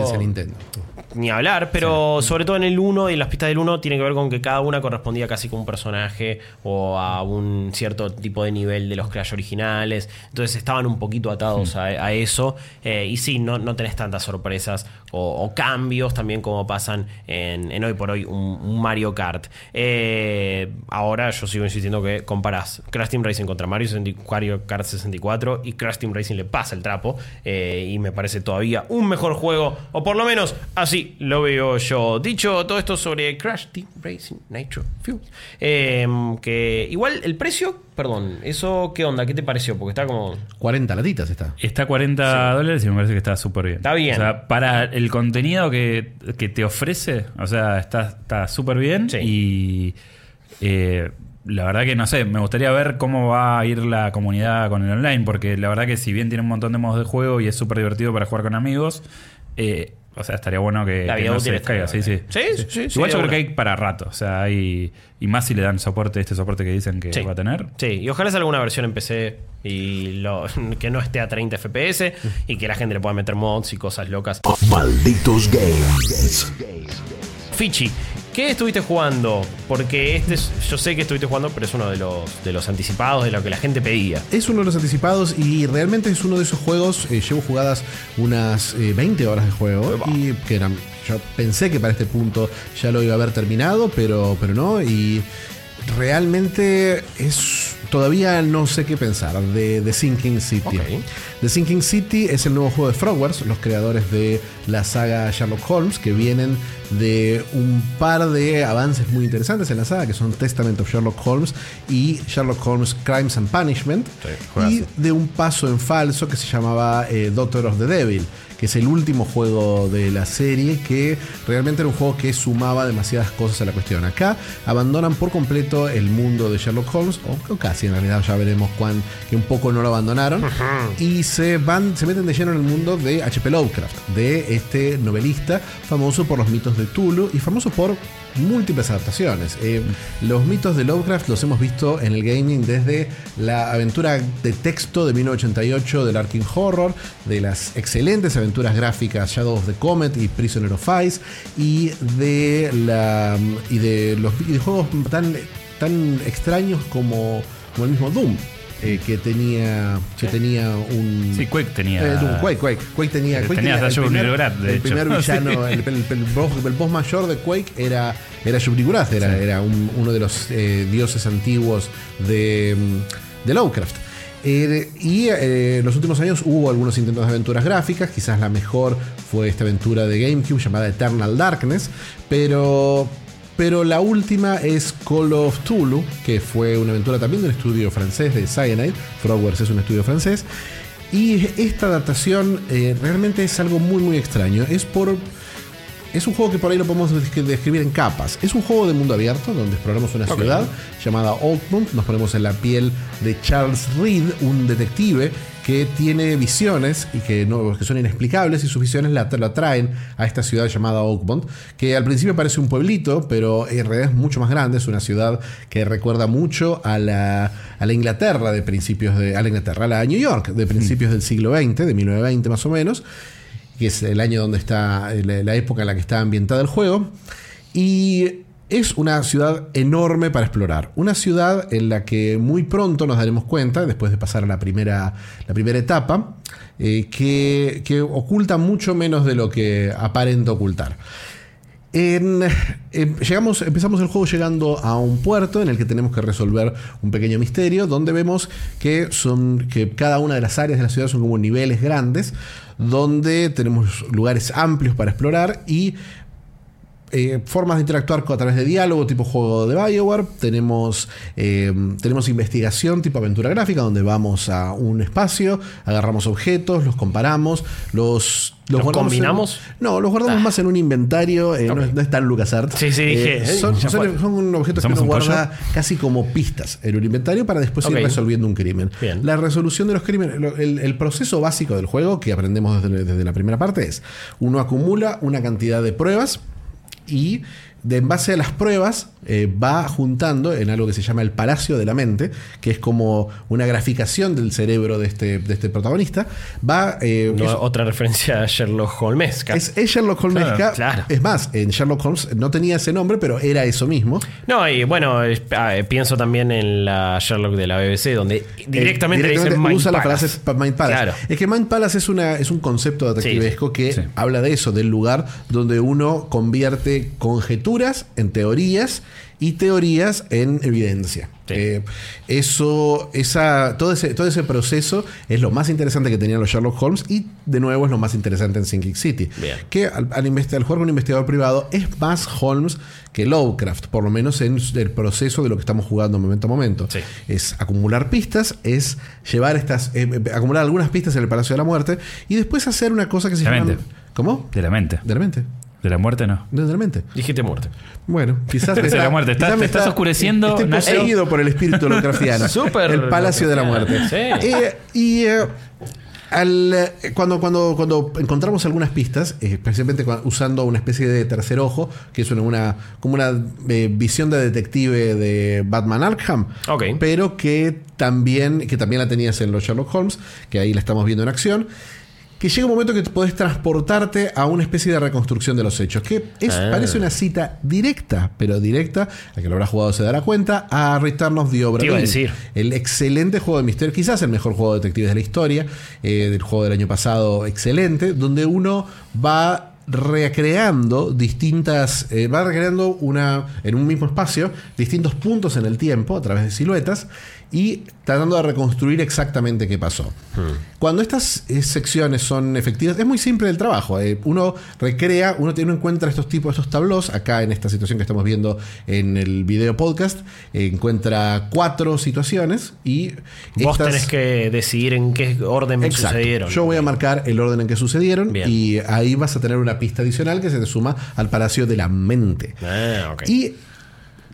ni hablar, pero sobre todo en el 1 y en las pistas del 1 tiene que ver con que cada una correspondía casi con un personaje o a un cierto tipo de nivel de los Crash originales. Entonces estaban un poquito atados a, a eso. Eh, y sí, no, no tenés tantas sorpresas o, o cambios también como pasan en, en hoy por hoy un, un Mario Kart. Eh, ahora yo sigo insistiendo que comparás Crash Team Racing contra Mario, 60 Mario Kart 64 y Crash Team Racing le pasa el trapo. eh, y me parece todavía un mejor juego, o por lo menos así lo veo yo. Dicho todo esto sobre Crash Team Racing Nitro Fuel, eh, que igual el precio, perdón, eso qué onda, ¿qué te pareció? Porque está como 40 latitas está. Está a 40 dólares y me parece que está súper bien. Está bien. O sea, para el contenido que, que te ofrece, o sea, está está súper bien. Sí. Y eh, la verdad que no sé, me gustaría ver cómo va a ir la comunidad con el online, porque la verdad que si bien tiene un montón de modos de juego y es súper divertido para jugar con amigos, eh, o sea, estaría bueno que, La que vida no útil se les caiga. Sí, sí. Sí, sí, sí, Igual sí, yo creo que hay para rato, o sea, hay. Y más si le dan soporte, este soporte que dicen que Sí. va a tener. Sí, y ojalá salga una versión en PC y lo, <laughs> que no esté a 30 FPS y que la gente le pueda meter mods y cosas locas. Malditos Games. Fichi, ¿Qué estuviste jugando? Porque este es- yo sé que estuviste jugando, pero es uno de los, de los anticipados, de lo que la gente pedía. Es uno de los anticipados y realmente es uno de esos juegos. eh, llevo jugadas unas eh, 20 horas de juego y que eran. Yo pensé que para este punto ya lo iba a haber terminado, pero, pero no. Y realmente es. Todavía no sé qué pensar de, de Sinking City. The Sinking City es el nuevo juego de Frogwares, los creadores de la saga Sherlock Holmes, que vienen de un par de avances muy interesantes en la saga, que son Testament of Sherlock Holmes y Sherlock Holmes Crimes and Punishment, Sí, y de un paso en falso que se llamaba eh, Doctor of the Devil, que es el último juego de la serie, que realmente era un juego que sumaba demasiadas cosas a la cuestión. Acá abandonan por completo el mundo de Sherlock Holmes, o, o casi en realidad ya veremos cuán, que un poco no lo abandonaron, y se van, se meten de lleno en el mundo de H.P. Lovecraft, de este novelista famoso por los mitos de Tulu y famoso por múltiples adaptaciones. Eh, los mitos de Lovecraft los hemos visto en el gaming desde la aventura de texto de 1988 del Arking Horror, de las excelentes aventuras gráficas Shadow of the Comet y Prisoner of Ice, y de, la, y de los videojuegos tan, tan extraños como, como el mismo Doom. eh, que tenía que tenía un Sí, Quake tenía. eh, Quake, Quake. Quake tenía. Quake tenía el primer, de el hecho. primer <laughs> villano, Sí. el, el- el boss, el boss mayor de Quake era, era Shub-Niggurath, era, era un- uno de los eh, dioses antiguos de, mm, de Lovecraft. Eh, y eh, en los últimos años hubo algunos intentos de aventuras gráficas, quizás la mejor fue esta aventura de GameCube llamada Eternal Darkness, pero, pero la última es Call of Tulu, que fue una aventura también de un estudio francés de Cyanide, Frogwares es un estudio francés, y esta adaptación eh, realmente es algo muy muy extraño, es por... Es un juego que por ahí lo podemos descri- describir en capas. Es un juego de mundo abierto donde exploramos una ciudad llamada Oakmont. Nos ponemos en la piel de Charles Reed, un detective que tiene visiones y que, no, que son inexplicables y sus visiones la, lo atraen a esta ciudad llamada Oakmont, que al principio parece un pueblito, pero en realidad es mucho más grande. Es una ciudad que recuerda mucho a la, a la Inglaterra de principios de... A la Inglaterra, a la New York de principios del siglo XX, de 1920 más o menos que es el año donde está, la, la época en la que está ambientada el juego. Y es una ciudad enorme para explorar. Una ciudad en la que muy pronto nos daremos cuenta, después de pasar a la primera, la primera etapa, eh, que, que oculta mucho menos de lo que aparenta ocultar. En- em, llegamos, empezamos el juego llegando a un puerto en el que tenemos que resolver un pequeño misterio, donde vemos que son que cada una de las áreas de la ciudad son como niveles grandes, donde tenemos lugares amplios para explorar y eh, formas de interactuar a través de diálogo, tipo juego de Bioware. Tenemos, eh, tenemos investigación, tipo aventura gráfica, donde vamos a un espacio, agarramos objetos, los comparamos, los, ¿Los en- combinamos? no, los guardamos más en un inventario. eh, no, es, no es tan LucasArts. Sí, sí, dije, son, objetos que ¿Somos uno un pollo? guarda casi como pistas en un inventario para después ir resolviendo un crimen. Bien. La resolución de los crímenes, el, el proceso básico del juego que aprendemos desde, desde la primera parte es: uno acumula una cantidad de pruebas y de, en base a las pruebas eh, va juntando en algo que se llama el Palacio de la Mente, que es como una graficación del cerebro de este, de este protagonista. Va. eh, No, es- otra referencia a Sherlock Holmes. es, es Sherlock Holmes. Claro, claro. Es más, en Sherlock Holmes no tenía ese nombre, pero era eso mismo. No, y bueno, ah, eh, pienso también en la Sherlock de la BBC, donde directamente, Eh, le dicen Mind usa la Palace. frase pa- Mind Palace. Claro. Es que Mind Palace es, una, es un concepto detectivesco que Sí. habla de eso, del lugar donde uno convierte conjeturas en teorías y teorías en evidencia. Sí. Eh, eso, esa, todo, ese, todo ese proceso es lo más interesante que tenían los Sherlock Holmes y de nuevo es lo más interesante en Sinking City. Bien. Que al, al al jugar con un investigador privado es más Holmes que Lovecraft, por lo menos en el proceso de lo que estamos jugando momento a momento. Sí. Es acumular pistas, es llevar estas, eh, eh, acumular algunas pistas en el Palacio de la Muerte y después hacer una cosa que se llama. ¿Cómo? De la mente. De la mente. De la muerte no. No, de la mente. Dijiste muerte. Bueno, quizás. <laughs> De la muerte. Quizás te estás oscureciendo, Estoy poseído por el espíritu Lovecraftiano. <laughs> Súper El Palacio de la Muerte. Sí. Eh, y. eh, al, eh, cuando, cuando, cuando encontramos algunas pistas, eh, especialmente usando una especie de tercer ojo, que es una, una- como una eh, visión de detective de Batman Arkham, Ok. pero que también, que también la tenías en los Sherlock Holmes, que ahí la estamos viendo en acción, que llega un momento que podés transportarte a una especie de reconstrucción de los hechos, que es, Ah. parece una cita directa, pero directa, el que lo habrá jugado se dará cuenta, a Return of the Obra a decir. El excelente juego de misterio, quizás el mejor juego de detectives de la historia, eh, del juego del año pasado, excelente, donde uno va recreando distintas, eh, va recreando una, en un mismo espacio, distintos puntos en el tiempo a través de siluetas y tratando de reconstruir exactamente qué pasó. Cuando estas eh, secciones son efectivas, es muy simple el trabajo. eh, uno recrea, uno tiene uno encuentra estos tipos, estos tablos, acá en esta situación que estamos viendo en el video podcast, eh, encuentra cuatro situaciones y Vos estas- tenés que decidir en qué orden Exacto. sucedieron. Yo voy a marcar el orden en que sucedieron Bien. y ahí vas a tener una pista adicional que se te suma al Palacio de la Mente. Ah, ok. Y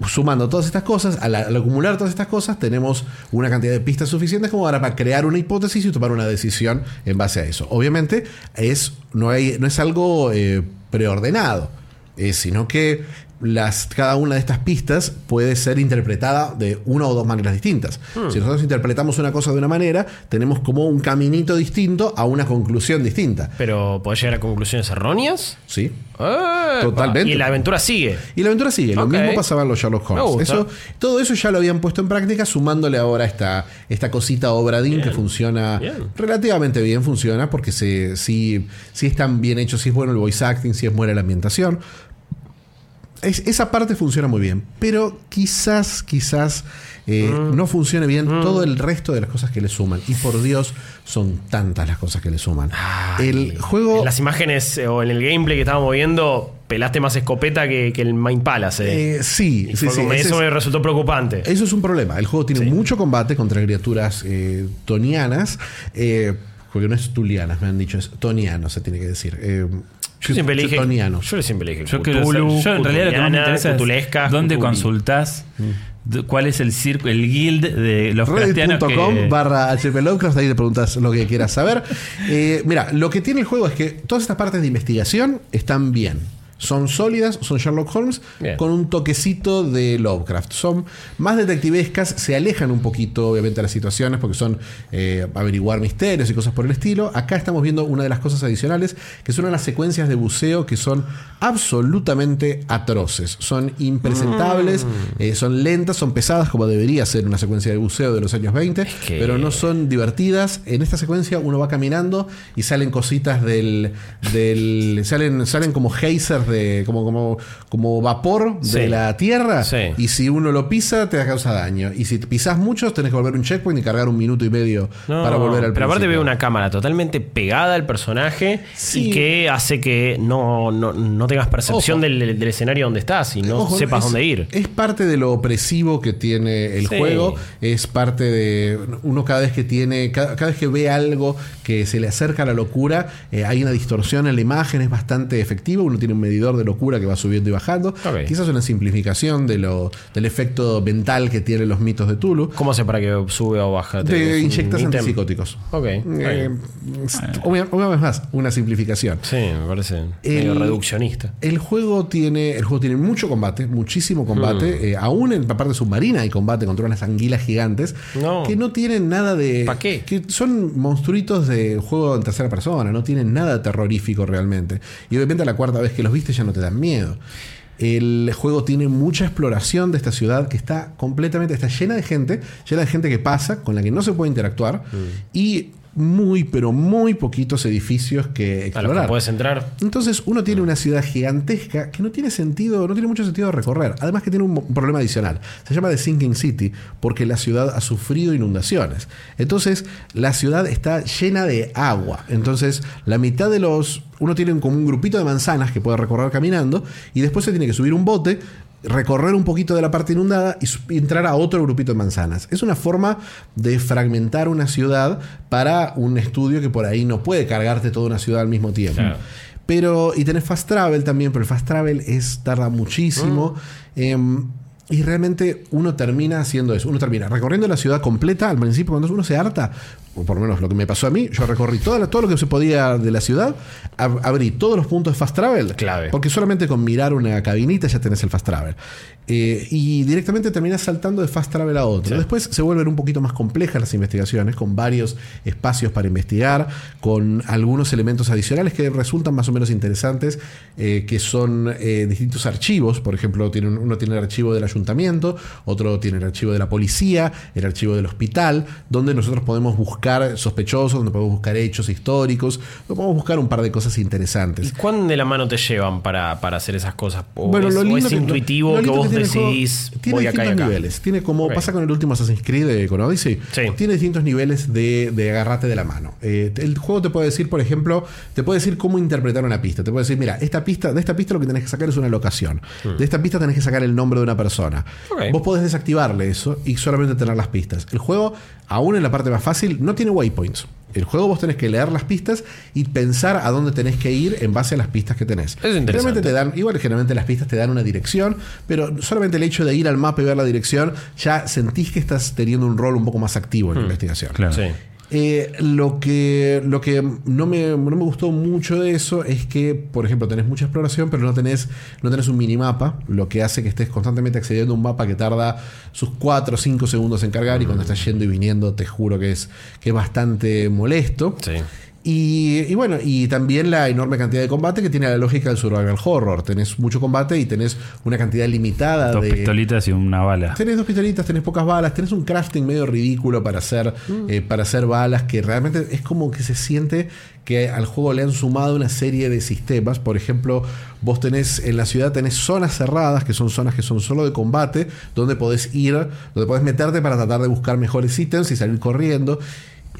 sumando todas estas cosas, al, acumular todas estas cosas, tenemos una cantidad de pistas suficientes como para, crear una hipótesis y tomar una decisión en base a eso. Obviamente, es, no es algo eh, preordenado, eh, sino que las, cada una de estas pistas puede ser interpretada de una o dos maneras distintas. Si nosotros interpretamos una cosa de una manera, tenemos como un caminito distinto a una conclusión distinta. Pero podés llegar a conclusiones erróneas. ¿Sí? Totalmente. Y la aventura sigue. Y la aventura sigue. Lo mismo pasaba en los Sherlock Me Holmes. Eso, todo eso ya lo habían puesto en práctica, sumándole ahora esta, esta cosita Obradín que funciona Bien. relativamente bien, funciona porque se, si, si es tan bien hecho, si es bueno el voice acting, si es buena la ambientación. Es- esa parte funciona muy bien. Pero quizás, quizás eh, Mm. no funcione bien todo el resto de las cosas que le suman. Y por Dios, son tantas las cosas que le suman. el juego. En las imágenes eh, o en el gameplay que estábamos viendo, pelaste más escopeta que, que el Main Palace. eh. sí, Y sí, sí, eso es- me resultó preocupante. Eso es un problema. El juego tiene Sí. mucho combate contra criaturas tonianas. porque no es tulianas, me han dicho, es toniano, se tiene que decir. Eh, Yo siempre le dije. Yo siempre le dije. Yo, quiero Cthulhu, saber- yo en realidad lo que más me interesa es dónde Cthulhu. consultás, cuál es el circo, el guild de los Reddit.com que... barra HP Lovecraft, ahí le preguntas lo que quieras saber. Eh, mira, lo que tiene el juego es que todas estas partes de investigación están bien. Son sólidas, son Sherlock Holmes Bien. con un toquecito de Lovecraft. Son más detectivescas, se alejan un poquito, obviamente, de las situaciones porque son eh, averiguar misterios y cosas por el estilo. Acá estamos viendo una de las cosas adicionales, que son unas secuencias de buceo que son absolutamente atroces. Son impresentables, eh, son lentas, son pesadas, como debería ser una secuencia de buceo de los años 20, que- pero no son divertidas. En esta secuencia uno va caminando y salen cositas del. del salen, salen como geysers de. como, como, como vapor de la tierra. Sí. Y si uno lo pisa, te causa daño. Y si pisas muchos, tenés que volver un checkpoint y cargar un minuto y medio No, para volver al Pero aparte veo una cámara totalmente pegada al personaje Sí. y que hace que no, no, no tengas percepción del, del escenario donde estás y no Ojo, sepas es- dónde ir. Es parte de lo opresivo que tiene el juego. Es parte de. Uno cada vez que tiene. Cada, cada vez que ve algo que se le acerca a la locura, eh, hay una distorsión en la imagen, es bastante efectivo. Uno tiene un medidor de locura que va subiendo y bajando. Ok. Quizás una simplificación de lo, del efecto mental que tienen los mitos de Tulu. ¿Cómo hace para que sube o baja? De ¿Es un inyectas antipsicóticos. Ok. Eh, una vez más, una simplificación. Sí, me parece medio reduccionista. El juego tiene, el juego tiene mucho combate, muchísimo combate. Hmm. Eh, aún en la parte submarina hay combate contra unas anguilas gigantes No. que no tienen nada de. ¿Pa qué? Que son monstruitos de juego en tercera persona, no tienen nada terrorífico realmente. Y obviamente a la cuarta vez que los viste ya no te dan miedo. El juego tiene mucha exploración de esta ciudad que está completamente, está llena de gente, llena de gente que pasa, con la que no se puede interactuar, y muy, pero muy poquitos edificios que A los explorar. que puedes entrar. Entonces uno tiene una ciudad gigantesca que no tiene sentido, no tiene mucho sentido recorrer. Además que tiene un problema adicional. Se llama The Sinking City porque la ciudad ha sufrido inundaciones. Entonces la ciudad está llena de agua. Entonces la mitad de los... Uno tiene como un grupito de manzanas que puede recorrer caminando y después se tiene que subir un bote recorrer un poquito de la parte inundada y, entrar a otro grupito de manzanas. Es una forma de fragmentar una ciudad para un estudio que por ahí no puede cargarte toda una ciudad al mismo tiempo. Claro. Pero, y tenés fast travel también, pero el fast travel es, tarda muchísimo. Em, y realmente uno termina haciendo eso. Uno termina recorriendo la ciudad completa. Al principio, cuando uno se harta, o por lo menos lo que me pasó a mí, yo recorrí toda la- todo lo que se podía de la ciudad, ab- abrí todos los puntos de fast travel. Clave. Porque solamente con mirar una cabinita ya tenés el fast travel. Eh, y directamente terminás saltando de fast travel a otro. Sí. Después se vuelven un poquito más complejas las investigaciones, con varios espacios para investigar, con algunos elementos adicionales que resultan más o menos interesantes, eh, que son eh, distintos archivos. Por ejemplo, tiene uno tiene el archivo del ayuntamiento, otro tiene el archivo de la policía, el archivo del hospital, donde nosotros podemos buscar sospechosos, donde podemos buscar hechos históricos, donde podemos buscar un par de cosas ¿Y interesantes. cuán de la mano te llevan para, para hacer esas cosas? ¿O Bueno, es, lo o lindo es que- lo- intuitivo lo que vos tiene el juego- decidís tiene voy y distintos acá? niveles. Tiene como pasa con el último Assassin's Creed de, con Odyssey. Sí. Tiene distintos niveles de, de agarrate de la mano. Eh, el juego te puede decir, por ejemplo, te puede decir cómo interpretar una pista. Te puede decir, mira, esta pista, de esta pista lo que tenés que sacar es una locación. De esta pista tenés que sacar el nombre de una persona. Hmm. Vos podés desactivarle eso y solamente tener las pistas. El juego, aún en la parte más fácil, no tiene waypoints. El juego vos tenés que leer las pistas y pensar a dónde tenés que ir en base a las pistas que tenés. es interesante. Te dan, igual generalmente las pistas te dan una dirección, pero solamente el hecho de ir al mapa y ver la dirección, ya sentís que estás teniendo un rol un poco más activo en la investigación. Claro. Sí. Eh, lo que, lo que no, me, no me gustó mucho de eso es que, por ejemplo, tenés mucha exploración, pero no tenés, no tenés un minimapa, lo que hace que estés constantemente accediendo a un mapa que tarda sus 4 o 5 segundos en cargar y cuando estás yendo y viniendo te juro que es, que es bastante molesto. Sí. Y, y bueno, y también la enorme cantidad de combate que tiene la lógica del survival horror. Tenés mucho combate y tenés una cantidad limitada Dos de... pistolitas y una bala. Tenés dos pistolitas, tenés pocas balas, tenés un crafting medio ridículo para hacer, eh, para hacer balas, que realmente es como que se siente que al juego le han sumado una serie de sistemas. Por ejemplo, vos tenés en la ciudad tenés zonas cerradas, que son zonas que son solo de combate, donde podés ir, donde podés meterte para tratar de buscar mejores ítems y salir corriendo.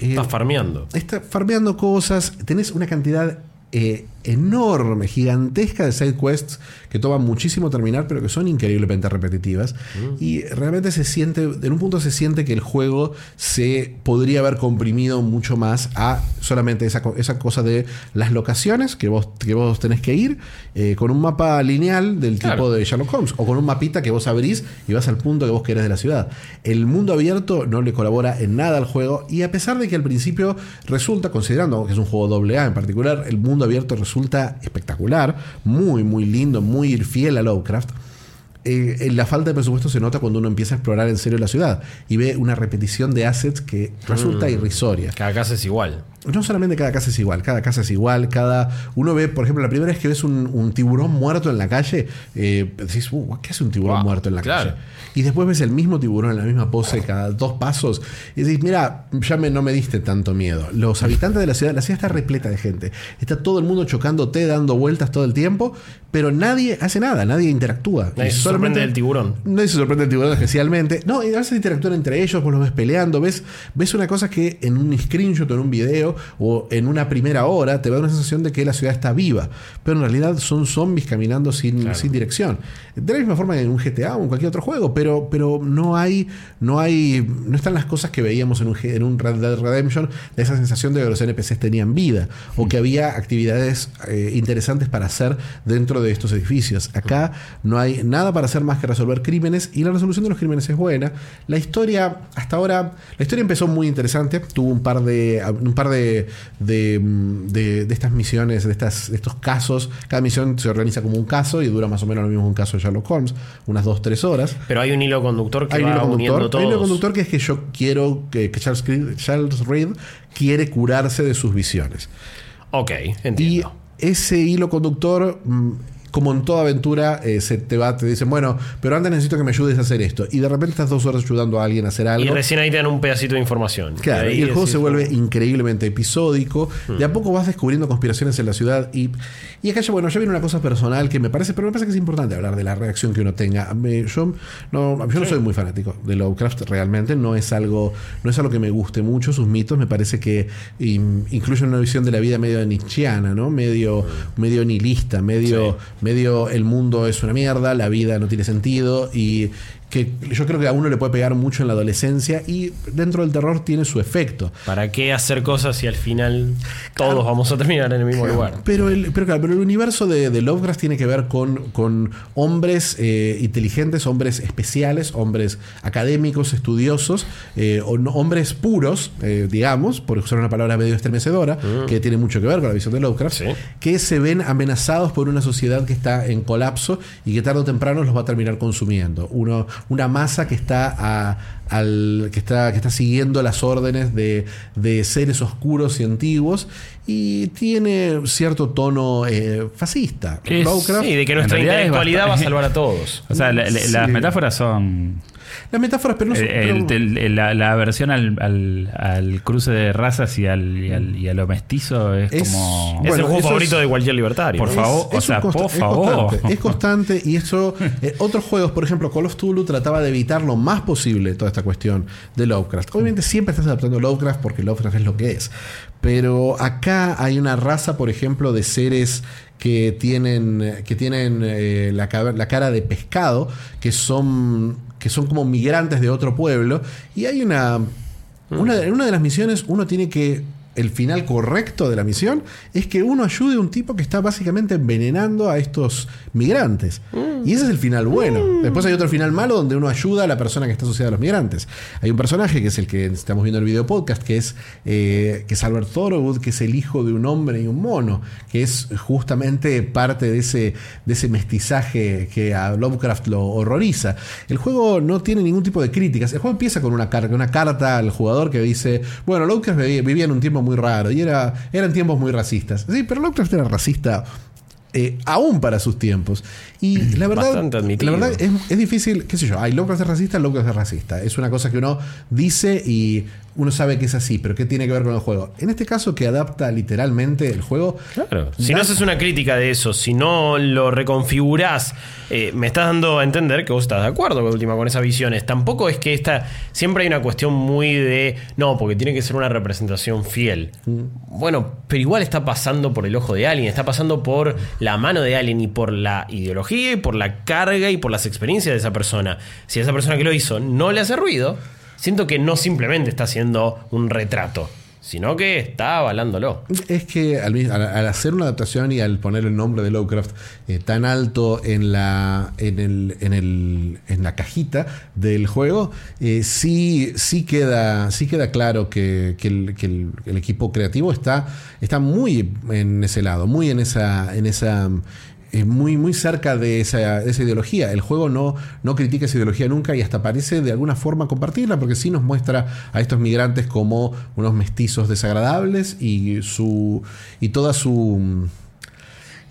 Eh, Estás farmeando. está farmeando cosas, tenés una cantidad eh, enorme, gigantesca de side quests que toman muchísimo terminar, pero que son increíblemente repetitivas. Y realmente se siente, en un punto se siente que el juego se podría haber comprimido mucho más a solamente esa, co- esa cosa de las locaciones que vos, que vos tenés que ir, eh, con un mapa lineal del Claro. tipo de Sherlock Holmes, o con un mapita que vos abrís y vas al punto que vos querés de la ciudad. El mundo abierto no le colabora en nada al juego, y a pesar de que al principio resulta, considerando que es un juego doble A en particular, el mundo abierto resulta espectacular, muy, muy lindo, muy fiel a Lovecraft. Eh, la falta de presupuesto se nota cuando uno empieza a explorar en serio la ciudad y ve una repetición de assets que resulta irrisoria. Cada casa es igual. No solamente cada casa es igual, cada casa es igual, cada. Uno ve, por ejemplo, la primera vez que ves un, un tiburón muerto en la calle, eh, decís, "Uh, ¿qué hace un tiburón Wow, muerto en la claro. calle? Y después ves el mismo tiburón en la misma pose cada dos pasos y decís, mira, ya me, no me diste tanto miedo. Los habitantes de la ciudad, la ciudad está repleta de gente. Está todo el mundo chocándote, dando vueltas todo el tiempo, pero nadie hace nada, nadie interactúa. Nadie sorprende del tiburón. Nadie se sorprende del tiburón especialmente. No, y a veces interactúan entre ellos, vos los ves peleando, ves, ves una cosa que en un screenshot o en un video o en una primera hora te da una sensación de que la ciudad está viva, pero en realidad son zombies caminando sin, sin dirección. De la misma forma que en un GTA o en cualquier otro juego, pero, pero no hay, no hay, no están las cosas que veíamos en un, en un Red Dead Redemption, de esa sensación de que los NPCs tenían vida o que había actividades eh, interesantes para hacer dentro de estos edificios. Acá no hay nada para hacer más que resolver crímenes y la resolución de los crímenes es buena. La historia, hasta ahora, la historia empezó muy interesante. Tuvo un par de, un par de, de, de- de estas misiones, de, estas, de estos casos. Cada misión se organiza como un caso y dura más o menos lo mismo que un caso de Sherlock Holmes, unas 2-3 horas. Pero hay un hilo conductor que Hay un hilo conductor, hay un hilo conductor que es que yo quiero que, que Charles, Creed- Charles Reed quiere curarse de sus visiones. Ok, Y entiendo. ese hilo conductor, mm, como en toda aventura, eh, se te va, te dicen, bueno, pero antes necesito que me ayudes a hacer esto. Y de repente estás dos horas ayudando a alguien a hacer Y, algo. recién ahí te dan un pedacito de información. Claro, ahí y el juego se vuelve increíblemente episódico. Hmm. De a poco vas descubriendo conspiraciones en la ciudad. Y, y acá ya, bueno, ya viene una cosa personal que me parece, pero me parece que es importante hablar de la reacción que uno tenga. Me- yo no, yo no soy muy fanático de Lovecraft realmente. No es algo, no es algo que me guste mucho. Sus mitos me parece que in- incluyen una visión de la vida medio nietzscheana, ¿no? Medio, medio nihilista, medio, medio el mundo es una mierda, la vida no tiene sentido. Y que yo creo que a uno le puede pegar mucho en la adolescencia y dentro del terror tiene su efecto. ¿Para qué hacer cosas si al final todos vamos a terminar en el mismo lugar? Pero el, pero claro, pero el universo de, de Lovecraft tiene que ver con, con hombres eh, inteligentes, hombres especiales, hombres académicos, estudiosos, eh, o no- hombres puros, eh, digamos, por usar una palabra medio estremecedora, que tiene mucho que ver con la visión de Lovecraft, Sí. que se ven amenazados por una sociedad que está en colapso y que tarde o temprano los va a terminar consumiendo. Uno, una masa que está a- al, que está, que está siguiendo las órdenes de, de seres oscuros y antiguos y tiene cierto tono eh, fascista. Es- Sí, de que nuestra intelectualidad va a salvar a todos. O sea, la- la- <laughs> Sí. las metáforas son Las metáforas, pero no son- el- pero- el- el- la, la aversión al, al- al cruce de razas y, al, y, al- y a lo mestizo es, Es- como... es el juego favorito es- de cualquier libertario. Por favor. o un sea, consta- por es favor. constante, es constante y eso. <laughs> eh, otros juegos, por ejemplo, Call of Cthulhu trataba de evitar lo más posible toda esta cuestión de Lovecraft. Obviamente siempre estás adaptando Lovecraft porque Lovecraft es lo que es. Pero acá hay una raza, por ejemplo, de seres que tienen, que tienen eh, la, la cara de pescado, que son, que son como migrantes de otro pueblo. Y hay una, una, en una de las misiones uno tiene que el final correcto de la misión es que uno ayude a un tipo que está básicamente envenenando a estos migrantes. Y ese es el final bueno. Después hay otro final malo donde uno ayuda a la persona que está asociada a los migrantes. Hay un personaje que es el que estamos viendo en el video podcast, que es, eh, que es Albert Thorogood, que es el hijo de un hombre y un mono, que es justamente parte de ese, de ese mestizaje que a Lovecraft lo horroriza. El juego no tiene ningún tipo de críticas. El juego empieza con una carta, una carta al jugador que dice, bueno, Lovecraft vivía en un tiempo muy raro y era, eran tiempos muy racistas. Sí, pero Lovecraft era racista eh, aún para sus tiempos. Y <clears throat> la verdad, la verdad es, es difícil, qué sé yo, hay Lovecraft es racista, Lovecraft es racista. Es una cosa que uno dice y uno sabe que es así, pero ¿qué tiene que ver con el juego? En este caso que adapta literalmente el juego. Claro. Si no haces una crítica de eso, si no lo reconfigurás, eh, me estás dando a entender que vos estás de acuerdo con, última, con esas visiones. Tampoco es que esta. Siempre hay una cuestión muy de. No, porque tiene que ser una representación fiel. Bueno, pero igual está pasando por el ojo de alguien, está pasando por la mano de alguien y por la ideología y por la carga y por las experiencias de esa persona. Si a esa persona que lo hizo no le hace ruido, siento que no simplemente está haciendo un retrato, sino que está avalándolo. Es que al, hacer una adaptación y al poner el nombre de Lovecraft eh, tan alto en la, en, el, en, el, en la cajita del juego, eh, sí, sí, queda, sí queda claro que, el, que el equipo creativo está, está muy en ese lado, muy en esa, en esa eh, muy, muy cerca de esa, de esa ideología. El juego no, no critica esa ideología nunca y hasta parece de alguna forma compartirla, porque sí nos muestra a estos migrantes como unos mestizos desagradables y su. y toda su.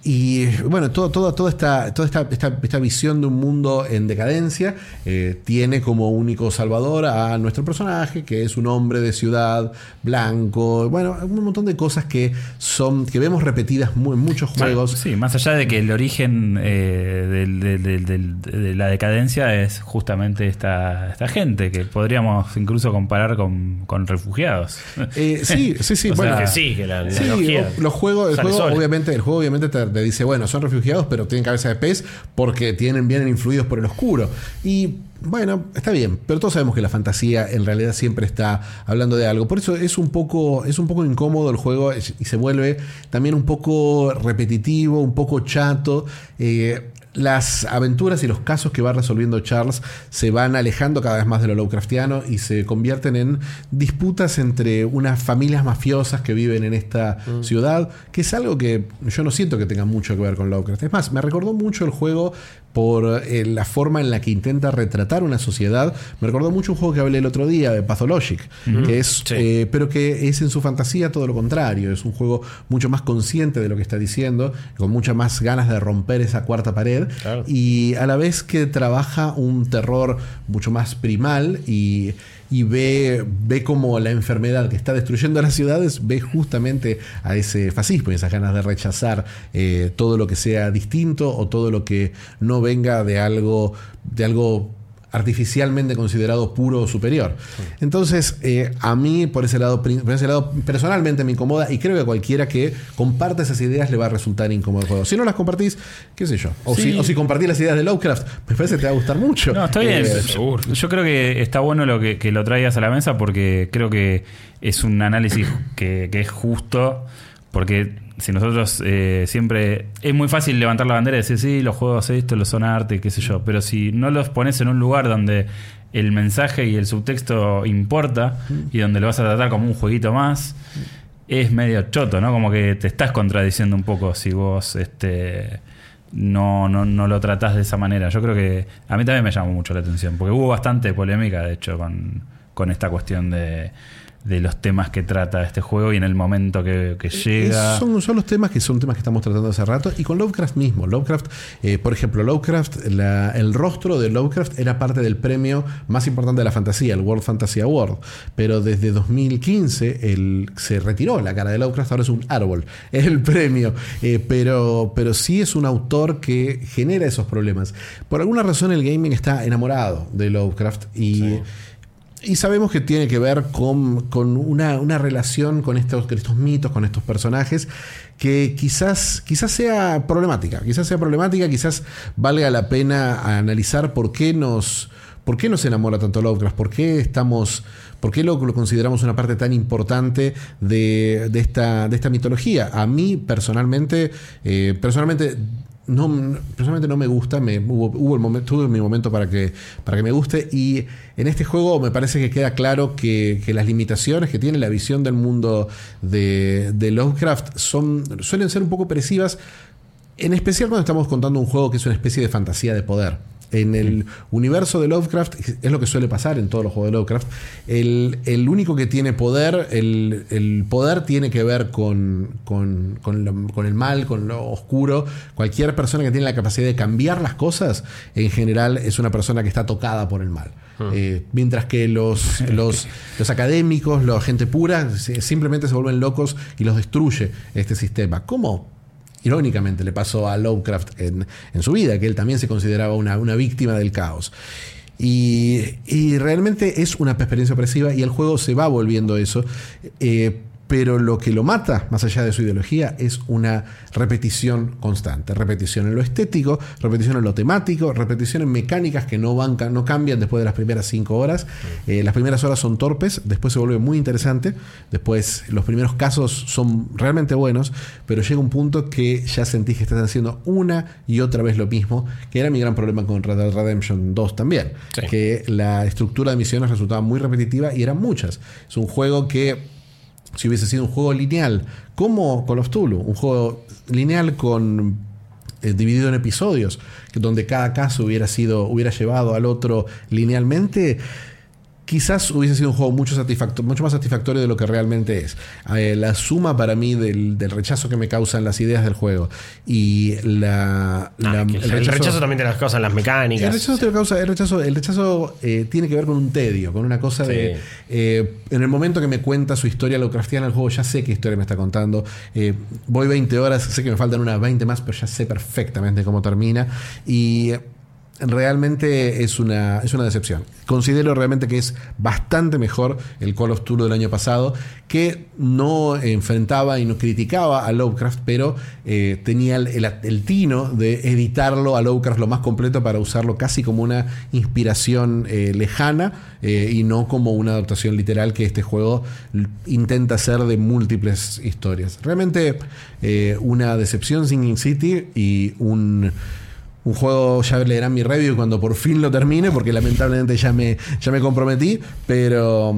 Y bueno, todo, todo- toda, esta, toda esta, esta- esta visión de un mundo en decadencia eh, tiene como único salvador a nuestro personaje, que es un hombre de ciudad, blanco, bueno, un montón de cosas que son que vemos repetidas en muchos juegos. Sí, más allá de que el origen eh, de la decadencia es justamente esta, esta gente, que podríamos incluso comparar con, con refugiados. Eh, sí, sí, sí. <laughs> Bueno, sea, que sí, que la, la Sí, los juegos, el juego obviamente, el juego obviamente te, dice, bueno, son refugiados, pero tienen cabeza de pez porque tienen, vienen influidos por el oscuro. Y bueno, está bien, pero todos sabemos que la fantasía en realidad siempre está hablando de algo. Por eso es un poco, es un poco incómodo el juego y se vuelve también un poco repetitivo, un poco chato. Eh, las aventuras y los casos que va resolviendo Charles se van alejando cada vez más de lo Lovecraftiano y se convierten en disputas entre unas familias mafiosas que viven en esta ciudad, que es algo que yo no siento que tenga mucho que ver con Lovecraft. Es más, me recordó mucho el juego por eh, la forma en la que intenta retratar una sociedad. Me recordó mucho un juego que hablé el otro día de Pathologic, que es, Sí. eh, pero que es en su fantasía todo lo contrario. Es un juego mucho más consciente de lo que está diciendo, con muchas más ganas de romper esa cuarta pared Claro. y a la vez que trabaja un terror mucho más primal y, y ve, ve como la enfermedad que está destruyendo las ciudades ve justamente a ese fascismo y esas ganas de rechazar eh, todo lo que sea distinto o todo lo que no venga de algo de algo artificialmente considerado puro o superior. Entonces, eh, a mí por ese, lado, por ese lado personalmente me incomoda y creo que a cualquiera que comparte esas ideas le va a resultar incómodo el juego. Si no las compartís, qué sé yo. O, Sí. si, o si compartís las ideas de Lovecraft, me parece que te va a gustar mucho. No, está bien. Eh, Yo- Yo creo que está bueno lo que, que lo traigas a la mesa porque creo que es un análisis que, que es justo. Porque si nosotros eh, siempre. Es muy fácil levantar la bandera y decir, sí, los juegos esto, los son arte, qué sé yo. Pero si no los pones en un lugar donde el mensaje y el subtexto importa y donde lo vas a tratar como un jueguito más, es medio choto, ¿no? Como que te estás contradiciendo un poco si vos este no, no, no lo tratás de esa manera. Yo creo que a mí también me llamó mucho la atención, porque hubo bastante polémica, de hecho, con, con esta cuestión de, de los temas que trata este juego y en el momento que, que llega. Es- Son, son los temas que son temas que estamos tratando hace rato y con Lovecraft mismo. Lovecraft, eh, por ejemplo, Lovecraft, la- el rostro de Lovecraft era parte del premio más importante de la fantasía, el World Fantasy Award. Pero desde 2015 él se retiró la cara de Lovecraft, ahora es un árbol, <laughs> es el premio. Eh, pero, pero sí es un autor que genera esos problemas. Por alguna razón el gaming está enamorado de Lovecraft y... Y sabemos que tiene que ver con, con una, una relación con estos, estos mitos, con estos personajes, que quizás, quizás sea problemática. Quizás sea problemática, quizás valga la pena analizar por qué nos. ¿Por qué nos enamora tanto Lovecraft? ¿Por qué estamos.? ¿Por qué lo, lo consideramos una parte tan importante de, de esta, de esta mitología? A mí, personalmente, eh, personalmente no, personalmente no me gusta, me, hubo, hubo el momento, tuve mi momento para que, para que me guste y en este juego me parece que queda claro que, las limitaciones que tiene la visión del mundo de, de Lovecraft son, suelen ser un poco opresivas, en especial cuando estamos contando un juego que es una especie de fantasía de poder. En el universo de Lovecraft, es lo que suele pasar en todos los juegos de Lovecraft, el, el único que tiene poder, el, el poder tiene que ver con, con, con lo- con el mal, con lo oscuro. Cualquier persona que tiene la capacidad de cambiar las cosas, en general, es una persona que está tocada por el mal. Eh, mientras que los, <laughs> los, los académicos, la gente pura, si- simplemente se vuelven locos y los destruye este sistema. ¿Cómo? Irónicamente le pasó a Lovecraft en, en su vida, que él también se consideraba una, una víctima del caos. Y, y realmente es una experiencia opresiva y el juego se va volviendo eso. Eh, pero lo que lo mata, más allá de su ideología, es una repetición constante. Repetición en lo estético, repetición en lo temático, repetición en mecánicas que no, van, no cambian después de las primeras cinco horas. Eh, las primeras horas son torpes, después se vuelve muy interesante. Después los primeros casos son realmente buenos, pero llega un punto que ya sentís que estás haciendo una y otra vez lo mismo, que era mi gran problema con Red Dead Redemption 2 también. Sí. Que la estructura de misiones resultaba muy repetitiva y eran muchas. Es un juego que si hubiese sido un juego lineal, como Call of Tulu, un juego lineal con eh, dividido en episodios, donde cada caso hubiera sido, hubiera llevado al otro linealmente, quizás hubiese sido un juego mucho, más satisfactorio de lo que realmente es. Eh, la suma para mí del, del rechazo que me causan las ideas del juego y la, el, rechazo, también te las cosas las mecánicas. el rechazo, te lo causa- el rechazo, el rechazo, eh, tiene que ver con un tedio, con una cosa Sí. de. eh, en el momento que me cuenta su historia Lovecraftiana el juego, ya sé qué historia me está contando. Voy 20 horas, sé que me faltan unas 20 más, pero ya sé perfectamente cómo termina. Y. Realmente es una, es una decepción. Considero realmente que es bastante mejor el Call of Duty del año pasado, que no enfrentaba y no criticaba a Lovecraft, pero eh, tenía el, tino de editarlo a Lovecraft lo más completo para usarlo casi como una inspiración eh, lejana eh, y no como una adaptación literal que este juego intenta hacer de múltiples historias. Realmente una decepción Singing City y un... Un juego, ya leerán mi review cuando por fin lo termine, porque lamentablemente ya me, ya me comprometí. Pero,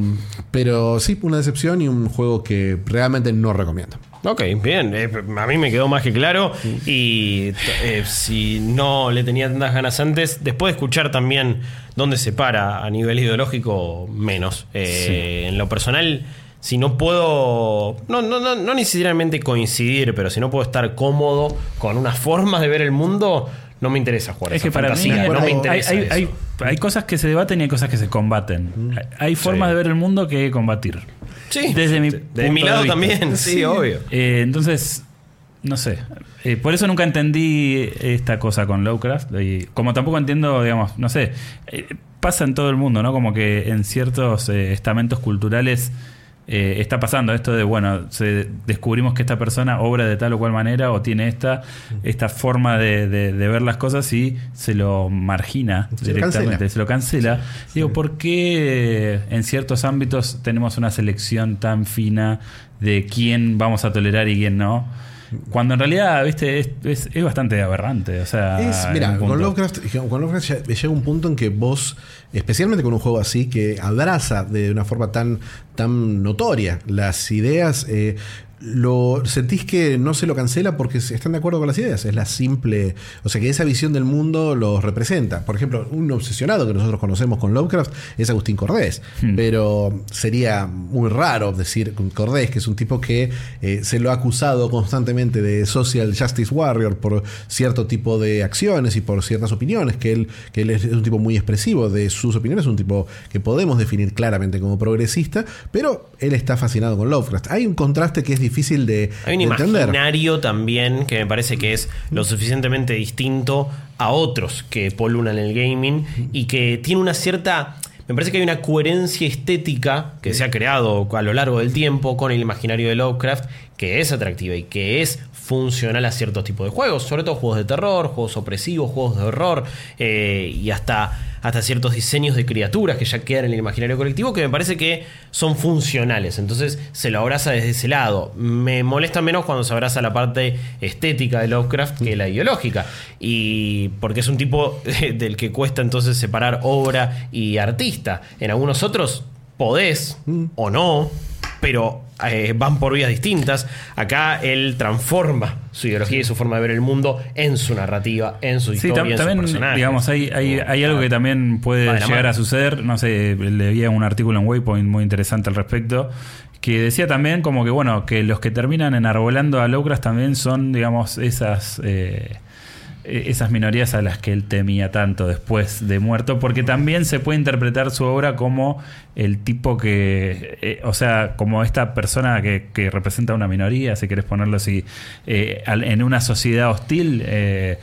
pero sí, una decepción y un juego que realmente no recomiendo. Ok, bien. eh, a mí me quedó más que claro. Y eh, si no le tenía tantas ganas antes, después de escuchar también dónde se para a nivel ideológico, menos. Eh, En lo personal, si no puedo. No, no, no, no necesariamente coincidir, pero si no puedo estar cómodo con unas formas de ver el mundo, no me interesa jugar. Es esa que para mí no me hay, interesa. hay- eso. hay- hay cosas que se debaten y hay cosas que se combaten. Hay- Hay formas de ver el mundo que combatir. Sí, desde mi, desde mi punto de lado vista. también, sí, obvio. Eh, entonces, no sé. Eh, por eso nunca entendí esta cosa con Lovecraft. Y como tampoco entiendo, digamos, no sé. eh, pasa en todo el mundo, ¿no? Como que en ciertos eh, estamentos culturales eh, está pasando esto de, bueno, se- descubrimos que esta persona obra de tal o cual manera o tiene esta, esta forma de, de- de ver las cosas y se lo margina Se directamente, se lo cancela. Digo, ¿por qué en ciertos ámbitos tenemos una selección tan fina de quién vamos a tolerar y quién no? Cuando en realidad, viste, es, es- es bastante aberrante. O sea, mira, con Lovecraft, con Lovecraft llega un punto en que vos, especialmente con un juego así, que abraza de una forma tan, tan notoria las ideas, eh, lo sentís que no se lo cancela porque están de acuerdo con las ideas. Es la simple. O sea, que esa visión del mundo los representa. Por ejemplo, un obsesionado que nosotros conocemos con Lovecraft es Agustín Cordés. Pero sería muy raro decir Cordés, que es un tipo que eh, se lo ha acusado constantemente de social justice warrior por cierto tipo de acciones y por ciertas opiniones, que él, que él es un tipo muy expresivo de sus opiniones, un tipo que podemos definir claramente como progresista, pero él está fascinado con Lovecraft. Hay un contraste que es difícil de, Hay un de entender. imaginario también que me parece que es lo suficientemente distinto a otros que polulan el gaming y que tiene una cierta. Me parece que hay una coherencia estética que se ha creado a lo largo del tiempo con el imaginario de Lovecraft que es atractiva y que es funcional a ciertos tipos de juegos, sobre todo juegos de terror, juegos opresivos, juegos de horror eh, y hasta, hasta ciertos diseños de criaturas que ya quedan en el imaginario colectivo que me parece que son funcionales. Entonces se lo abraza desde ese lado. Me molesta menos cuando se abraza la parte estética de Lovecraft que la ideológica. Y porque es un tipo <laughs> del que cuesta entonces separar obra y artista. En algunos otros podés o no, pero eh, van por vías distintas. Acá él transforma su ideología y su forma de ver el mundo en su narrativa, en su Sí, historia, tam- en personajes. digamos, hay, hay, hay algo que también puede llegar a suceder. No sé, leía un artículo en Waypoint muy interesante al respecto. Que decía también como que, bueno, que los que terminan enarbolando a Lovecraft también son, digamos, esas. eh, esas minorías a las que él temía tanto después de muerto, porque también se puede interpretar su obra como el tipo que, eh, o sea, como esta persona que, que representa una minoría, si querés ponerlo así, eh, en una sociedad hostil. eh,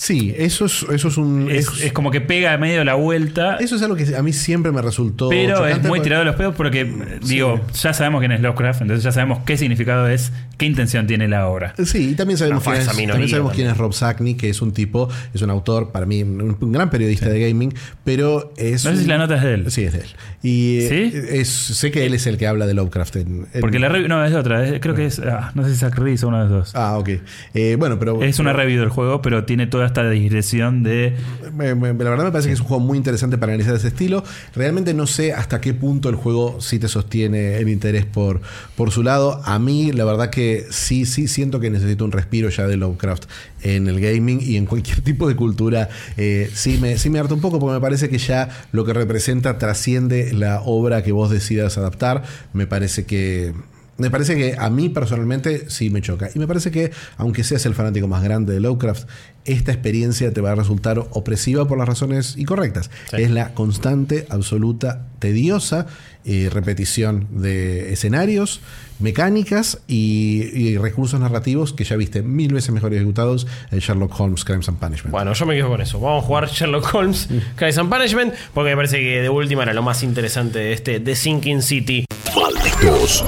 Sí, eso es, eso es un. es, es- es como que pega a medio la vuelta, eso es algo que a mí siempre me resultó. pero es muy porque- tirado de los pedos porque, digo, ya sabemos quién es Lovecraft, entonces ya sabemos qué significado es, qué intención tiene la obra. Sí, y también sabemos, quién es, también sabemos también. quién es Rob Sackney, que es un tipo, es un autor, para mí, un, gran periodista de gaming, pero es. No sé si la nota es de él. Sí, es de él. Y eh, ¿Sí? es, sé que él es el que habla de Lovecraft en. en- Porque la review, no, es de otra, es- creo que es, ah, no sé si Zach Reese o uno de los dos. Ah, ok. Eh, bueno, pero. es una review del juego, pero tiene toda esta digresión de... Me- me- la verdad me parece que es un juego muy interesante para analizar ese estilo. Realmente no sé hasta qué punto el juego sí te sostiene el interés por, por su lado. A mí, la verdad que sí, sí siento que necesito un respiro ya de Lovecraft en el gaming y en cualquier <laughs> tipo de cultura. Eh, sí, me, sí me harta un poco porque me parece que ya lo que representa trasciende la obra que vos decidas adaptar. Me parece que. Me parece que a mí personalmente sí me choca. Y me parece que, aunque seas el fanático más grande de Lovecraft, esta experiencia te va a resultar opresiva por las razones incorrectas. Es la constante, absoluta, tediosa eh, repetición de escenarios, mecánicas y, y recursos narrativos que ya viste mil veces mejor ejecutados en Sherlock Holmes Crimes and Punishment. Bueno, yo me quedo con eso. Vamos a jugar Sherlock Holmes, Crimes and Punishment, porque me parece que de última era lo más interesante de este The Sinking City. Malditos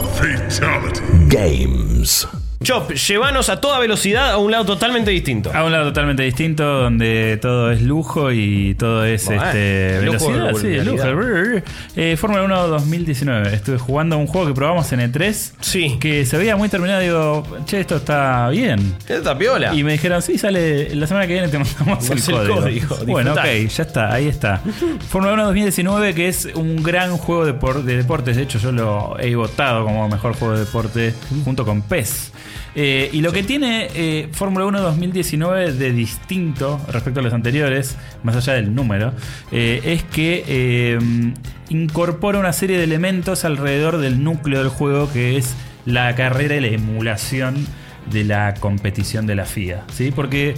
Games. Chop, llévanos a toda velocidad a un lado totalmente distinto. A un lado totalmente distinto, donde todo es lujo y todo es Bueno, este, el lujo velocidad. Sí, el lujo. Eh, Fórmula 1 2019. Estuve jugando un juego que probamos en E3. Sí. Que se veía muy terminado. Digo, che, esto está bien. Esta piola. Y me dijeron, sí, sale la semana que viene te mandamos el código. código, bueno, ok, ya está, ahí está. Fórmula 1 2019, que es un gran juego de deportes. De hecho, yo lo he votado como mejor juego de deporte junto con PES. Eh, y lo que tiene eh, Fórmula 1 2019 de distinto respecto a los anteriores, más allá del número, eh, es que incorpora una serie de elementos alrededor del núcleo del juego que es la carrera y la emulación de la competición de la FIA. ¿sí? Porque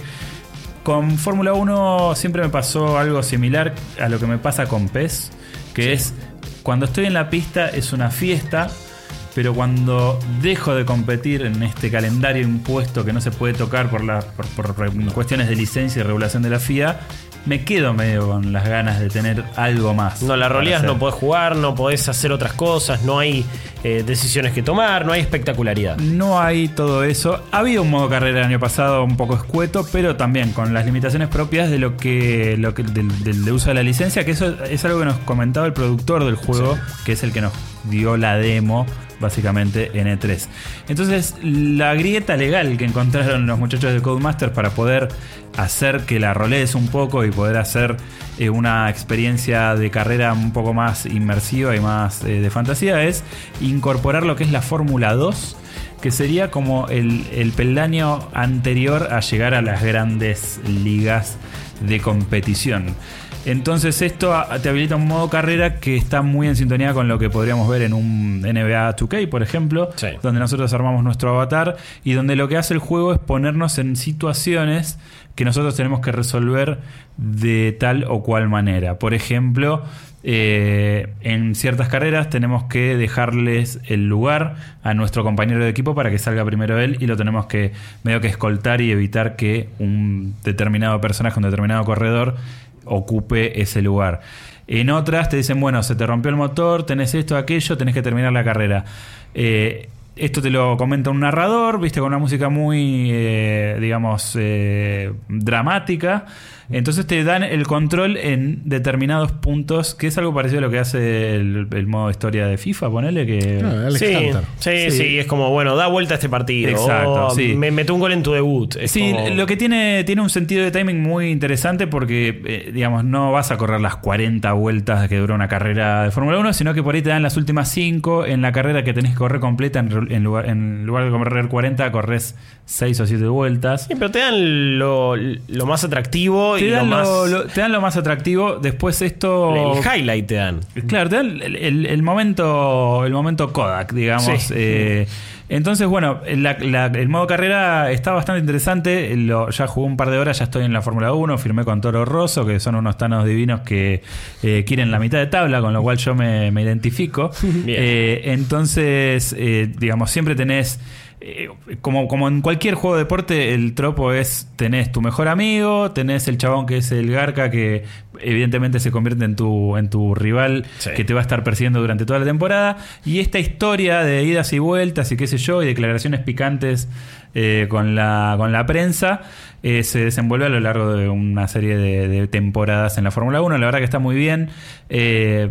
con Fórmula 1 siempre me pasó algo similar a lo que me pasa con PES, que es cuando estoy en la pista es una fiesta pero cuando dejo de competir en este calendario impuesto que no se puede tocar por, la, por, cuestiones de licencia y regulación de la FIA, me quedo medio con las ganas de tener algo más. No la roleas, no podés jugar, no podés hacer otras cosas, no hay eh, decisiones que tomar, no hay espectacularidad. No hay todo eso. Ha habido un modo carrera el año pasado un poco escueto, pero también con las limitaciones propias de lo que, lo que del, del uso de la licencia, que eso es algo que nos comentaba el productor del juego, que es el que nos dio la demo básicamente en E3. Entonces, la grieta legal que encontraron los muchachos de Codemasters para poder hacer que la rolees un poco y poder hacer eh, una experiencia de carrera un poco más inmersiva y más eh, de fantasía es incorporar lo que es la Fórmula 2 que sería como el, el peldaño anterior a llegar a las grandes ligas de competición. Entonces esto te habilita un modo carrera que está muy en sintonía con lo que podríamos ver en un NBA 2K, por ejemplo, Sí. donde nosotros armamos nuestro avatar y donde lo que hace el juego es ponernos en situaciones que nosotros tenemos que resolver de tal o cual manera. Por ejemplo, eh, en ciertas carreras tenemos que dejarles el lugar a nuestro compañero de equipo para que salga primero él y lo tenemos que medio que escoltar y evitar que un determinado personaje, un determinado corredor ocupe ese lugar. En otras te dicen, bueno, se te rompió el motor, tenés esto, aquello, tenés que terminar la carrera. Eh, esto te lo comenta un narrador, viste, con una música muy, eh, digamos, eh, dramática. Entonces te dan el control en determinados puntos, que es algo parecido a lo que hace el, el modo historia de FIFA, ponele que... Ah, Alex Sí, Hunter. sí, Sí. sí, es como, bueno, da vuelta a este partido. Exacto, O, sí. Me meto un gol en tu debut. Es Sí, como- lo que tiene, tiene un sentido de timing muy interesante porque, eh, digamos, no vas a correr las 40 vueltas que dura una carrera de Fórmula 1, sino que por ahí te dan las últimas 5 en la carrera que tenés que correr completa. En, lugar, en lugar de correr 40, corres 6 o 7 vueltas. Sí, pero te dan lo, lo más atractivo Te y dan lo más. lo, lo- te dan lo más atractivo. Después esto... el highlight te dan. Claro, te dan el, el- el momento, el momento Kodak, digamos. Sí. Eh, entonces, bueno, la- la- el modo carrera está bastante interesante. Lo- ya jugué un par de horas, ya estoy en la Fórmula 1. Firmé con Toro Rosso, que son unos tanos divinos que eh, quieren la mitad de tabla, con lo cual yo me, me identifico. <laughs> Bien. Eh, entonces, eh, digamos, siempre tenés. Eh, como, como en cualquier juego de deporte, el tropo es: tenés tu mejor amigo, tenés el chabón que es el Garca, que evidentemente se convierte en tu, en tu rival, Sí. que te va a estar persiguiendo durante toda la temporada. Y esta historia de idas y vueltas y qué sé yo, y declaraciones picantes eh, con, la, con la prensa, eh, se desenvuelve a lo largo de una serie de, de temporadas en la Fórmula 1. La verdad que está muy bien. Eh,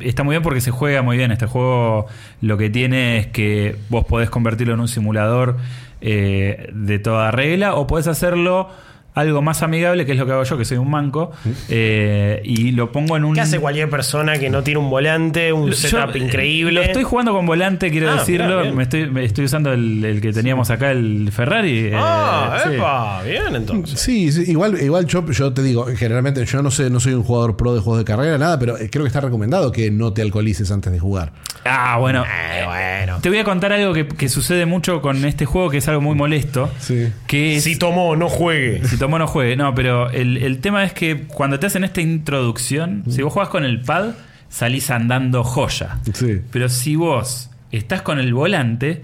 Está muy bien porque se juega muy bien. Este juego lo que tiene es que vos podés convertirlo en un simulador eh, de toda regla o podés hacerlo algo más amigable, que es lo que hago yo, que soy un manco, eh, y lo pongo en un... ¿Qué hace cualquier persona que no tiene un volante, un Yo, setup eh, increíble? Lo estoy jugando con volante, quiero Ah, decirlo. mirá, me estoy, me estoy usando el, el que teníamos acá, el Ferrari. eh, Ah, sí. epa, bien entonces. Sí, sí, igual, igual yo, yo te digo, generalmente yo no sé, no soy un jugador pro de juegos de carrera, nada, pero creo que está recomendado que no te alcoholices antes de jugar. Ah, bueno. Eh, bueno. Te voy a contar algo que, que sucede mucho con este juego, que es algo muy molesto. Sí. Que es, Si tomó, no juegue. Si tomó no juegue. No, pero el, el tema es que cuando te hacen esta introducción, si vos jugás con el pad, salís andando joya. Sí. Pero si vos estás con el volante,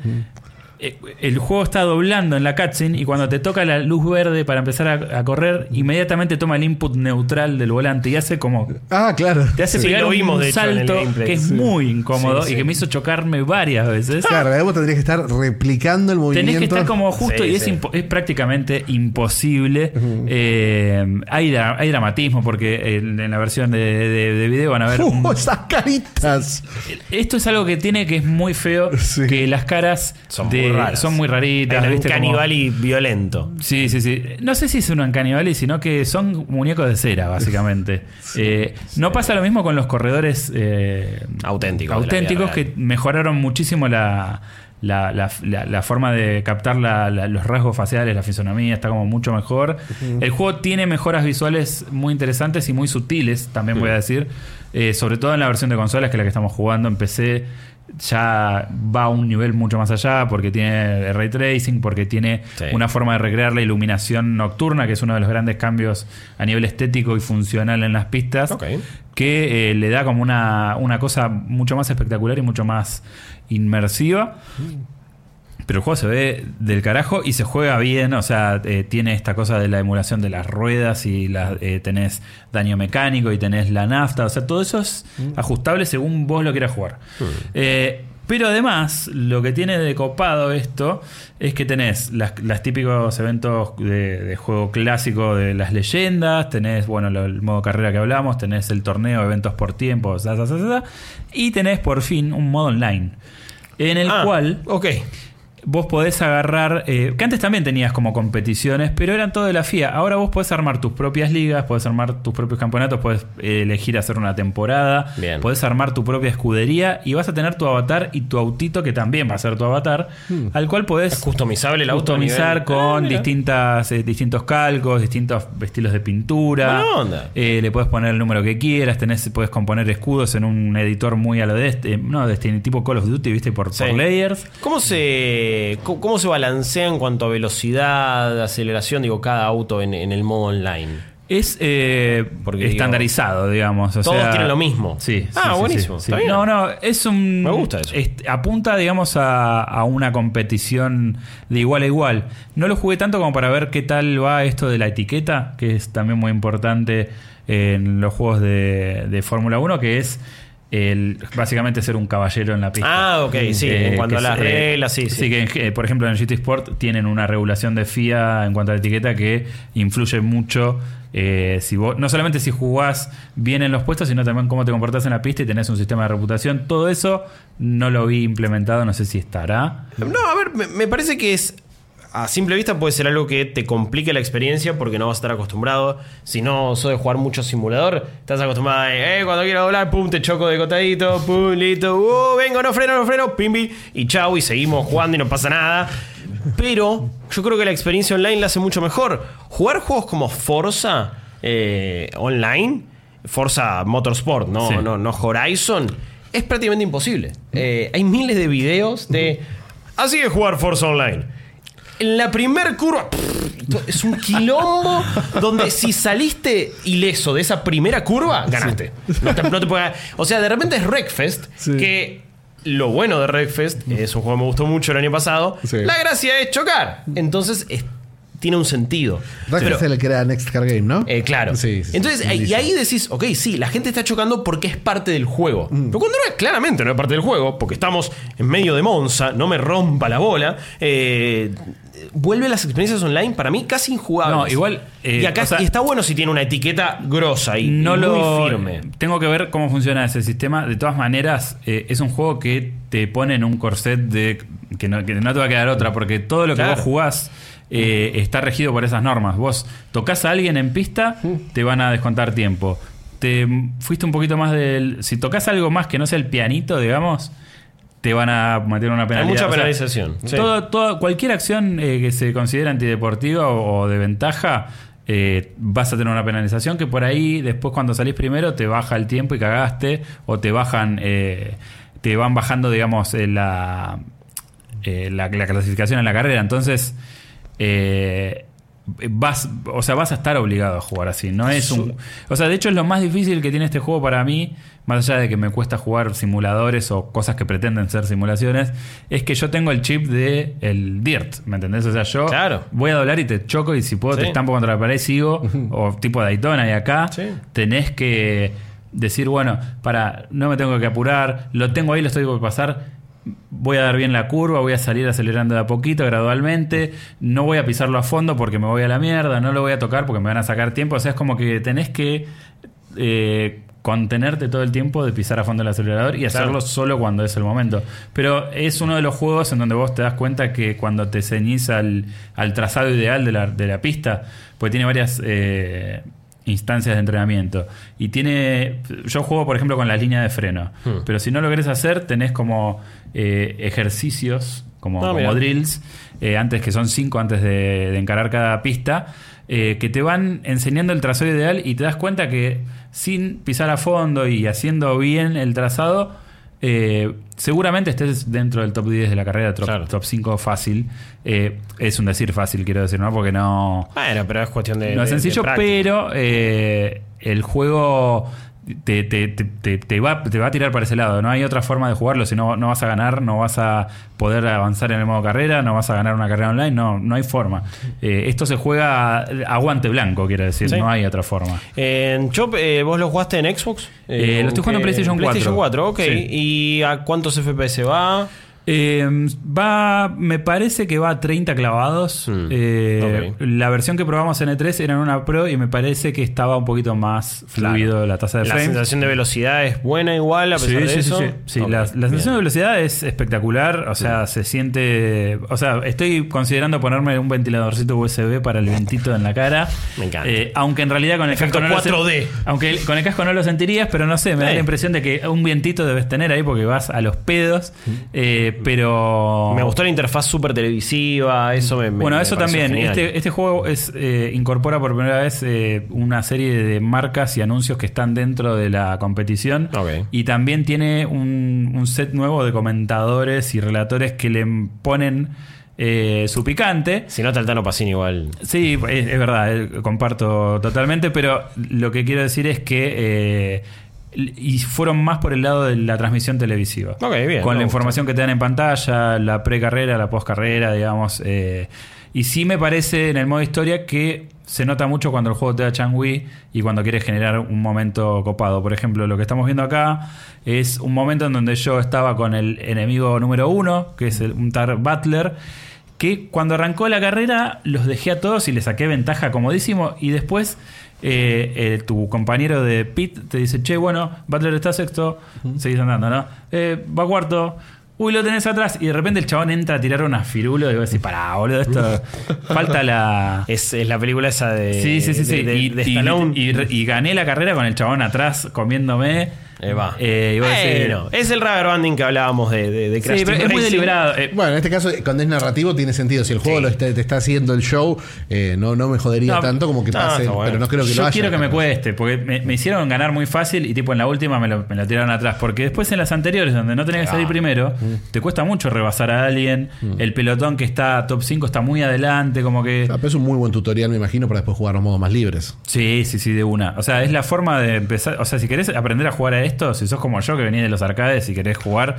el juego está doblando en la cutscene y cuando te toca la luz verde para empezar a, a correr, inmediatamente toma el input neutral del volante y hace como... Ah, claro. Te hace Sí, pegar lo vimos, un de hecho, salto gameplay. que es Sí. muy incómodo Sí, y que me hizo chocarme varias veces. Claro, vos tendrías que estar replicando el movimiento. Tenés que estar como justo Sí, y es, es prácticamente imposible. Eh, hay, dra- hay dramatismo porque en, en la versión de, de- de video van a ver... <laughs> un- ¡Uh, esas caritas! esto es algo que tiene que es muy feo, Sí. que las caras Son de- muy raras. son muy raritas. Hay un caníbal y violento. Sí, sí, sí. No sé si es un caníbal, sino que son muñecos de cera, básicamente. <laughs> Eh, no pasa lo mismo con los corredores eh, Auténticos auténticos que mejoraron muchísimo la, la, la- la- la forma de captar los rasgos faciales, la fisonomía, está como mucho mejor. El juego tiene mejoras visuales muy interesantes y muy sutiles, también voy a decir. Eh, sobre todo en la versión de consolas, que es la que estamos jugando en PC. ya va a un nivel mucho más allá porque tiene ray tracing, porque tiene Sí. una forma de recrear la iluminación nocturna, que es uno de los grandes cambios a nivel estético y funcional en las pistas, que eh, le da como una, una cosa mucho más espectacular y mucho más inmersiva. Pero el juego se ve del carajo y se juega bien, o sea, eh, tiene esta cosa de la emulación de las ruedas y la- eh, tenés daño mecánico y tenés la nafta, o sea, todo eso es ajustable según vos lo quieras jugar. Eh, pero además, lo que tiene de copado esto es que tenés las, las típicos eventos de, de juego clásico de las leyendas, tenés, bueno, lo- el modo carrera que hablamos, tenés el torneo, eventos por tiempo, za, za, za, za, y tenés por fin un modo online. En el Ah, cual Ok. Vos podés agarrar, eh, que antes también tenías como competiciones, pero eran todo de la FIA. Ahora vos podés armar tus propias ligas, podés armar tus propios campeonatos, podés eh, elegir hacer una temporada, Bien. podés armar tu propia escudería y vas a tener tu avatar y tu autito que también va a ser tu avatar, al cual podés Es customizable el auto. customizar con Ah, distintas, eh, distintos calcos, distintos estilos de pintura. Buena onda. Eh, le puedes poner el número que quieras, tenés, puedes componer escudos en un editor muy a lo de este, no, de este tipo Call of Duty, viste, por, Sí. por layers. ¿Cómo se, cómo, cómo se balancea en cuanto a velocidad, aceleración, digo, cada auto en, en el modo online? Es eh, Porque, estandarizado, digamos. o todos sea- tienen lo mismo. Sí. Ah, sí, buenísimo, sí, sí. está bien. No, no, es un. Me gusta eso. es- apunta, digamos, a, a una competición de igual a igual. No lo jugué tanto como para ver qué tal va esto de la etiqueta, que es también muy importante en los juegos de, de Fórmula 1, que es. El, básicamente ser un caballero en la pista. Ah, ok, sí, en cuanto a las eh, reglas, sí, sí. que, eh, por ejemplo, en GT Sport tienen una regulación de FIA en cuanto a la etiqueta que influye mucho. eh, si vos, no solamente si jugás bien en los puestos, sino también cómo te comportás en la pista y tenés un sistema de reputación. Todo eso no lo vi implementado, no sé si estará. No, a ver, me, me parece que es. A simple vista puede ser algo que te complique la experiencia porque no vas a estar acostumbrado. Si no sos de jugar mucho simulador, estás acostumbrado a, eh, cuando quiero doblar, pum, te choco de cotadito, pum, listo, uh, vengo, no freno, no freno, pimbi, y chau, y seguimos jugando y no pasa nada. Pero yo creo que la experiencia online la hace mucho mejor. Jugar juegos como Forza eh, online, Forza Motorsport, no, Sí. no, no Horizon, es prácticamente imposible. Eh, hay miles de videos de. Así es jugar Forza Online. En la primer curva pff, es un quilombo donde si saliste ileso de esa primera curva, ganaste. No te, no te puede- o sea, de repente es Wreckfest, Sí. que lo bueno de Wreckfest, es un juego que me gustó mucho el año pasado, Sí. la gracia es chocar. Entonces es- tiene un sentido. Rack Pero- es el que era Next Car Game, ¿no? eh, claro. Sí, sí, sí. Entonces, y ahí decís, ok, sí, la gente está chocando porque es parte del juego. Mm. Pero cuando no es, claramente no es parte del juego, porque estamos en medio de Monza, no me rompa la bola, eh, vuelve las experiencias online para mí casi injugables. No, igual, eh, y acá o sea- y está bueno si tiene una etiqueta grosa y, no y lo muy firme. tengo que ver cómo funciona ese sistema de todas maneras eh, es un juego que te pone en un corset de que no, que no te va a quedar otra porque todo lo que Claro. vos jugás eh, está regido por esas normas vos tocas a alguien en pista te van a descontar tiempo te fuiste un poquito más del si tocas algo más que no sea el pianito digamos te van a meter una penalidad. mucha O sea, penalización, sí. todo- todo- cualquier acción eh, que se considere antideportiva o, o de ventaja, eh, vas a tener una penalización que por ahí, después cuando salís primero, te baja el tiempo y cagaste, o te bajan, eh, te van bajando, digamos, eh, la, eh, la, la clasificación en la carrera. Entonces, eh, vas, o sea, vas a estar obligado a jugar así. No es un, o sea, de hecho es lo más difícil que tiene este juego para mí, más allá de que me cuesta jugar simuladores o cosas que pretenden ser simulaciones, es que yo tengo el chip de el Dirt, ¿me entendés? O sea, yo Claro. voy a doblar y te choco y si puedo Sí. te estampo contra la pared y sigo, <laughs> o tipo Daytona y acá Sí. tenés que decir, bueno, para, no me tengo que apurar, lo tengo ahí, lo estoy por pasar, voy a dar bien la curva, voy a salir acelerando de a poquito, gradualmente, no voy a pisarlo a fondo porque me voy a la mierda, no lo voy a tocar porque me van a sacar tiempo, o sea, es como que tenés que eh, contenerte todo el tiempo de pisar a fondo el acelerador y hacerlo Claro. solo cuando es el momento. Pero es uno de los juegos en donde vos te das cuenta que cuando te ceñís al, al trazado ideal de la, de la pista, pues tiene varias eh, instancias de entrenamiento. Y tiene. Yo juego, por ejemplo, con la línea de freno. Hmm. Pero si no lo querés hacer, tenés como eh, ejercicios, como, Ah, como drills, eh, antes que son cinco antes de, de encarar cada pista. eh, que te van enseñando el trazado ideal y te das cuenta que sin pisar a fondo y haciendo bien el trazado, Eh, seguramente estés dentro del top 10 de la carrera, top, Claro. top 5 fácil. Eh, es un decir fácil, quiero decir, ¿no? Porque no, Bueno, pero es cuestión de. no es de sencillo, pero eh, el juego te, te- te- te- va, te va a tirar para ese lado. No hay otra forma de jugarlo. Si no, no vas a ganar, no vas a poder avanzar en el modo carrera, no vas a ganar una carrera online. No, no hay forma. Eh, esto se juega a guante blanco, quiero decir. Sí. No hay otra forma. En Chop, eh, ¿vos lo jugaste en Xbox? Eh, lo estoy jugando en ¿qué? PlayStation 4. PlayStation 4, ok. Sí. ¿Y a cuántos FPS va? Eh, va, me parece que va a 30 clavados. Hmm, Eh. La versión que probamos en E3 era en una Pro y me parece que estaba un poquito más fluido la tasa de La frames. sensación de velocidad es buena igual a pesar Sí, de sí, eso. sí. Sí, Ok, la, la bien. sensación de velocidad es espectacular. O sea, se siente. O sea, estoy considerando ponerme un ventiladorcito USB para el vientito en la cara. <laughs> Me encanta. Eh, aunque en realidad con el Efecto casco no lo sen- 4D. Aunque el- con el casco no lo sentirías, pero no sé, me da la impresión de que un vientito debes tener ahí porque vas a los pedos. Eh, pero. Me gustó la interfaz súper televisiva, eso me, Bueno, me eso también. genial. Este, este juego es eh, incorpora por primera vez eh, una serie de marcas y anuncios que están dentro de la competición. Y también tiene un, un set nuevo de comentadores y relatores que le ponen eh, su picante. Si no, Taltano Pacini igual. Sí, es, es verdad, eh, comparto totalmente, pero lo que quiero decir es que eh, y fueron más por el lado de la transmisión televisiva. Ok, bien, Con la información que te dan en pantalla, la precarrera, la poscarrera, digamos. eh, y sí me parece en el modo historia que se nota mucho cuando el juego te da changui y cuando quieres generar un momento copado. Por ejemplo, lo que estamos viendo acá es un momento en donde yo estaba con el enemigo número uno, que es el, un Tar Butler, que cuando arrancó la carrera los dejé a todos y le saqué ventaja comodísimo y después eh, eh, tu compañero de pit te dice, che, bueno, Butler está sexto, seguís andando, ¿no? Eh, va cuarto. Uy, lo tenés atrás. Y de repente el chabón entra a tirar una firulo y vos decís, pará, boludo, esto. falta la. <laughs> Es, es la película esa de. Sí, sí, sí, sí. de- de- y, y gané la carrera con el chabón atrás comiéndome. Eh, va. Eh, bueno, es el rubber banding que hablábamos de, de, de Crash sí, pero Team es muy Racing. deliberado. eh, Bueno, en este caso, cuando es narrativo, tiene sentido. Si el juego Sí. lo está- te está haciendo el show, eh, no, no me jodería No, tanto como que no, pase. está bueno. Pero no creo que Yo lo haya. quiero que me cueste, porque me, me hicieron ganar muy fácil y tipo en la última me lo, me lo tiraron atrás. Porque después en las anteriores, donde no tenés que salir primero, te cuesta mucho rebasar a alguien. El pelotón que está top 5 está muy adelante, como que... Ah, pero es un muy buen tutorial, me imagino, para después jugar los modos más libres. Sí, sí, sí, de una. O sea, es la forma de empezar. O sea, si querés aprender a jugar a esto, si sos como yo que venís de los arcades y querés jugar,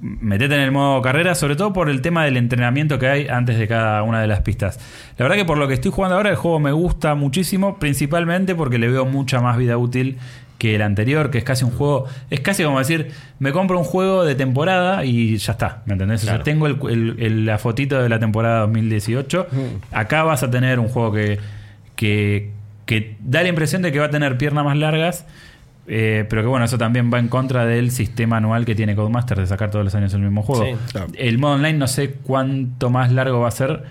metete en el modo carrera, sobre todo por el tema del entrenamiento que hay antes de cada una de las pistas. La verdad que por lo que estoy jugando ahora, el juego me gusta muchísimo, principalmente porque le veo mucha más vida útil que el anterior, que es casi un juego, es casi como decir, me compro un juego de temporada y ya está, ¿me entendés? O sea, Claro. tengo el- el- el- la fotito de la temporada 2018, acá vas a tener un juego que, que, que da la impresión de que va a tener piernas más largas, eh, pero que bueno, eso también va en contra del sistema anual que tiene Codemaster de sacar todos los años el mismo juego. Sí, claro. El modo online no sé cuánto más largo va a ser.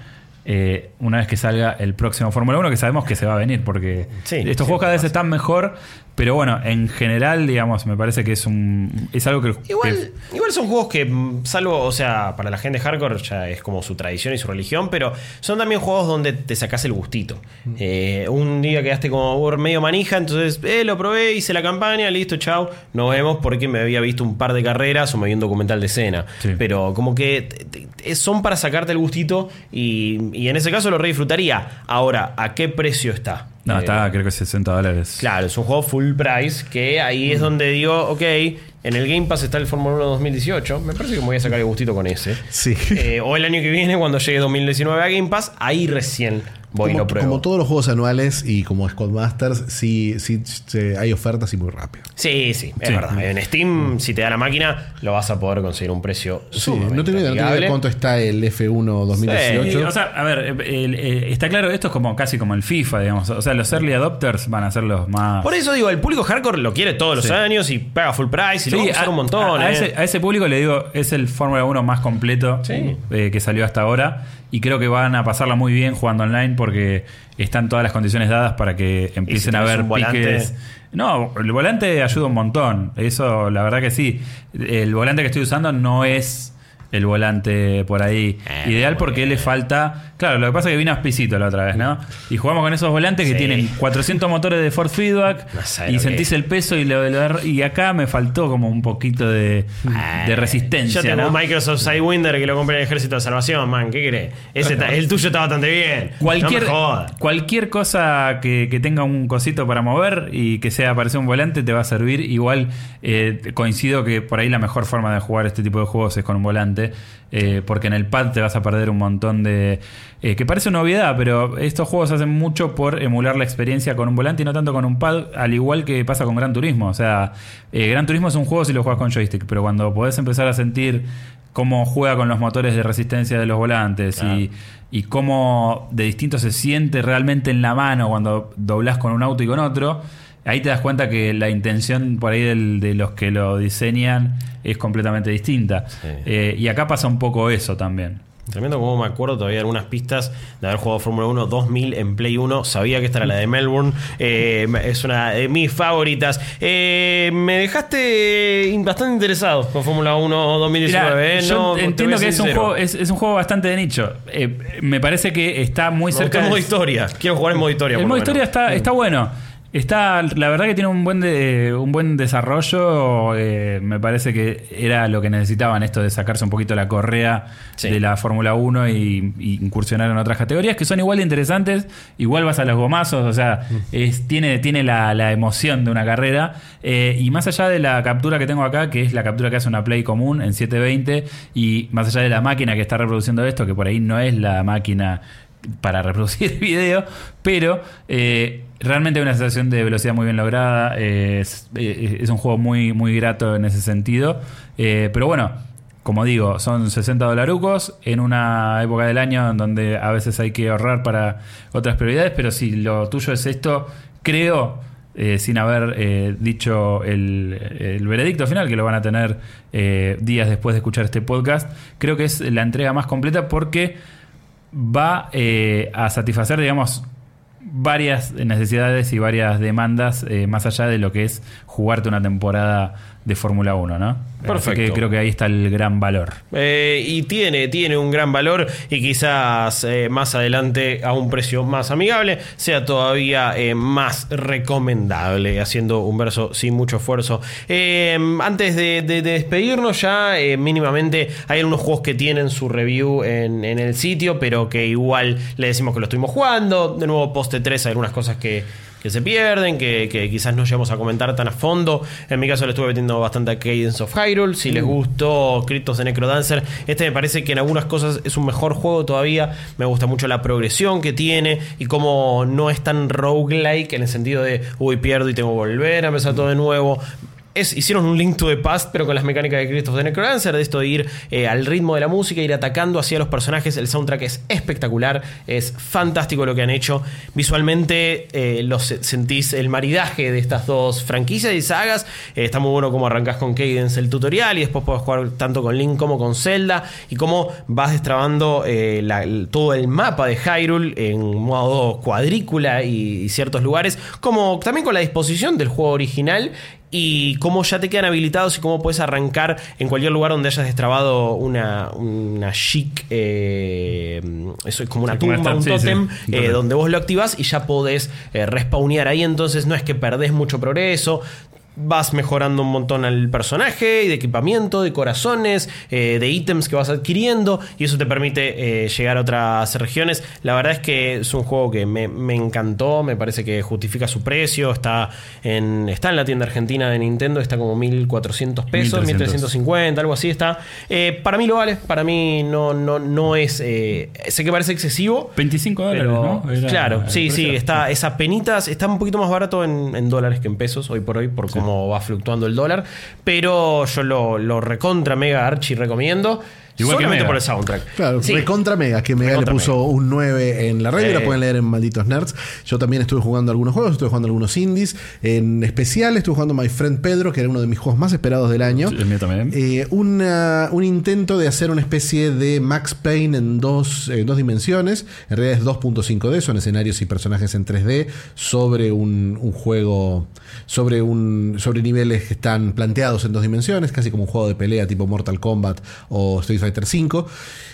eh, una vez que salga el próximo Fórmula 1, que sabemos que se va a venir, porque Sí, estos sí, juegos cada vez están mejor, pero bueno, en general, digamos, me parece que es un es algo que, Igual, igual son juegos que, mm, salvo, o sea, para la gente hardcore ya es como su tradición y su religión, pero son también juegos donde te sacás el gustito. Eh, un día quedaste como medio manija, entonces eh, lo probé, hice la campaña, listo, chao, nos vemos porque me había visto un par de carreras o me vi un documental de escena. Sí. Pero como que te- te- son para sacarte el gustito y, y en ese caso lo re disfrutaría. Ahora, ¿a qué precio está? No, Eh, está creo que 60 dólares. Claro, es un juego full price que ahí es donde digo, ok, en el Game Pass está el Fórmula 1 2018, me parece que me voy a sacar el gustito con ese. Sí. Eh, o el año que viene, cuando llegue 2019 a Game Pass, ahí recién voy y como, lo pruebo. como todos los juegos anuales y como Squadmasters, sí, sí, se- hay ofertas y muy rápido. Sí, sí, es Sí. verdad. En Steam, si te da la máquina, lo vas a poder conseguir a un precio Sí, no tengo idea, no tengo idea amigable. cuánto está el F1 2018. Sí, o sea, a ver, eh, el- eh, está claro, esto es como casi como el FIFA, digamos. O sea, los early adopters van a ser los más. Por eso digo, el público hardcore lo quiere todos los Sí. años y paga full price y lo va a usar un montón. a- a eh. ese, a ese público le digo, es el Fórmula 1 más completo Sí. eh, que salió hasta ahora. Y creo que van a pasarla muy bien jugando online porque están todas las condiciones dadas para que empiecen a ver piques. No, el volante ayuda un montón. Eso, la verdad que sí. El volante que estoy usando no es el volante por ahí. Eh, Ideal porque le falta. Claro, lo que pasa es que vino Aspicito la otra vez, ¿no? Y jugamos con esos volantes que Sí. tienen 400 motores de force feedback No sé y sentís que- el peso y, lo, lo- y acá me faltó como un poquito de, de resistencia. Yo tengo ¿no? un Microsoft Sidewinder que lo compré en el Ejército de Salvación, man. ¿Qué? Ese está- el tuyo está bastante bien. Cualquier, No me jodas. cualquier cosa que, que tenga un cosito para mover y que sea parecer un volante te va a servir. Igual eh, coincido que por ahí la mejor forma de jugar este tipo de juegos es con un volante. eh, porque en el pad te vas a perder un montón de... eh, que parece una obviedad, pero estos juegos hacen mucho por emular la experiencia con un volante y no tanto con un pad, al igual que pasa con Gran Turismo. O sea, eh, Gran Turismo es un juego si lo juegas con joystick, pero cuando podés empezar a sentir cómo juega con los motores de resistencia de los volantes y, y cómo de distinto se siente realmente en la mano cuando doblás con un auto y con otro, ahí te das cuenta que la intención por ahí del- de los que lo diseñan es completamente distinta. Sí. Eh, y acá pasa un poco eso también. Tremendo como me acuerdo todavía de algunas pistas de haber jugado Fórmula 1 2000 en Play 1. Sabía que esta era la de Melbourne. Eh, es una de mis favoritas. Eh, me dejaste bastante interesado con Fórmula 1 2019. Mirá, eh. No, entiendo que es un, juego, es, es un juego bastante de nicho. Eh, me parece que está muy Me cerca el modo historia. Quiero jugar en modo historia. El modo historia está, está bueno. Está, la verdad que tiene un buen de, un buen desarrollo. eh, me parece que era lo que necesitaban esto de sacarse un poquito la correa Sí. de la Fórmula 1 y, y incursionar en otras categorías que son igual de interesantes. Igual vas a los gomazos, o sea, es- tiene, tiene la, la emoción de una carrera. eh, y más allá de la captura que tengo acá, que es la captura que hace una Play común en 720, y más allá de la máquina que está reproduciendo esto, que por ahí no es la máquina para reproducir <laughs> video, pero eh, realmente hay una sensación de velocidad muy bien lograda. es, eh, un juego muy, muy grato en ese sentido. Eh, pero bueno, como digo, son 60 dolarucos en una época del año en donde a veces hay que ahorrar para otras prioridades, pero si lo tuyo es esto, creo, eh, sin haber dicho el, el veredicto final, que lo van a tener días después de escuchar este podcast, creo que es la entrega más completa porque va a satisfacer, digamos, varias necesidades y varias demandas eh, más allá de lo que es jugarte una temporada de Fórmula 1, ¿no? Así Perfecto. que creo que ahí está el gran valor. Eh, y tiene, tiene un gran valor y quizás eh, más adelante a un precio más amigable sea todavía eh, más recomendable, haciendo un verso sin mucho esfuerzo. Antes de, de- de despedirnos ya, mínimamente hay algunos juegos que tienen su review en, en el sitio, pero que igual le decimos que lo estuvimos jugando. De nuevo, poste 3, hay algunas cosas que que se pierden, que, que quizás no llegamos a comentar tan a fondo. En mi caso le estuve metiendo bastante a Cadence of Hyrule. Si les gustó Cryptos de Necrodancer, este me parece que en algunas cosas es un mejor juego todavía. Me gusta mucho la progresión que tiene y cómo no es tan roguelike en el sentido de, uy, pierdo y tengo que volver a empezar todo de nuevo. Hicieron un Link to the Past, pero con las mecánicas de Christoph the Necrodancer, de esto de ir eh, al ritmo de la música, ir atacando hacia los personajes. El soundtrack es espectacular, es fantástico lo que han hecho. Visualmente eh, los sentís el maridaje de estas dos franquicias y sagas. Eh, está muy bueno como arrancás con Cadence el tutorial y después puedes jugar tanto con Link como con Zelda y cómo vas destrabando todo el mapa de Hyrule en modo cuadrícula y, y ciertos lugares, como también con la disposición del juego original y cómo ya te quedan habilitados y cómo puedes arrancar en cualquier lugar donde hayas destrabado una, una chic, eh, eso es como una Sí, una tumba, un sí, tótem, eh, tótem. donde vos lo activas y ya podés eh, respawnear ahí. Entonces no es que perdés mucho progreso. Vas mejorando un montón al personaje y de equipamiento, de corazones, eh, de ítems que vas adquiriendo y eso te permite eh, llegar a otras regiones. La verdad es que es un juego que me, me encantó, me parece que justifica su precio, está en, está en la tienda argentina de Nintendo, está como 1400 pesos, 1300. 1350, algo así está. Eh, para mí lo vale, para mí no, no, no es... sé que parece excesivo, 25 dólares, pero, ¿no? Era- claro, sí, sí, está esa penitas, está un poquito más barato en, en dólares que en pesos hoy por hoy, por va fluctuando el dólar. Pero yo lo, lo recontra mega archi recomiendo. Igual que solamente Mega. por el soundtrack. Claro, Sí. recontra Mega, que Mega Recontra le puso Mega. un 9 en la Sí. la pueden leer en Malditos Nerds. Yo también estuve jugando algunos juegos, estuve jugando algunos indies. En especial estuve jugando My Friend Pedro, que era uno de mis juegos más esperados del año. Sí, el mío también. Eh, una- un intento de hacer una especie de Max Payne en dos, en dos dimensiones. En realidad es 2.5D, son escenarios y personajes en 3D sobre un, un juego, sobre, un, sobre niveles que están planteados en dos dimensiones, casi como un juego de pelea tipo Mortal Kombat o Street Fighter 5.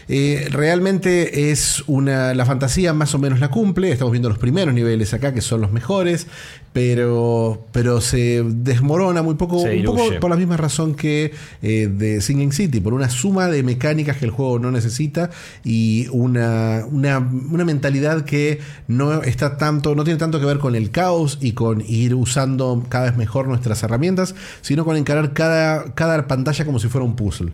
Eh, realmente es una. La fantasía más o menos la cumple. Estamos viendo los primeros niveles acá, que son los mejores. Pero, pero se desmorona muy poco, un poco por la misma razón que eh, de Singing City, por una suma de mecánicas que el juego no necesita y una, una, una mentalidad que no está tanto, no tiene tanto que ver con el caos y con ir usando cada vez mejor nuestras herramientas, sino con encarar cada, cada pantalla como si fuera un puzzle.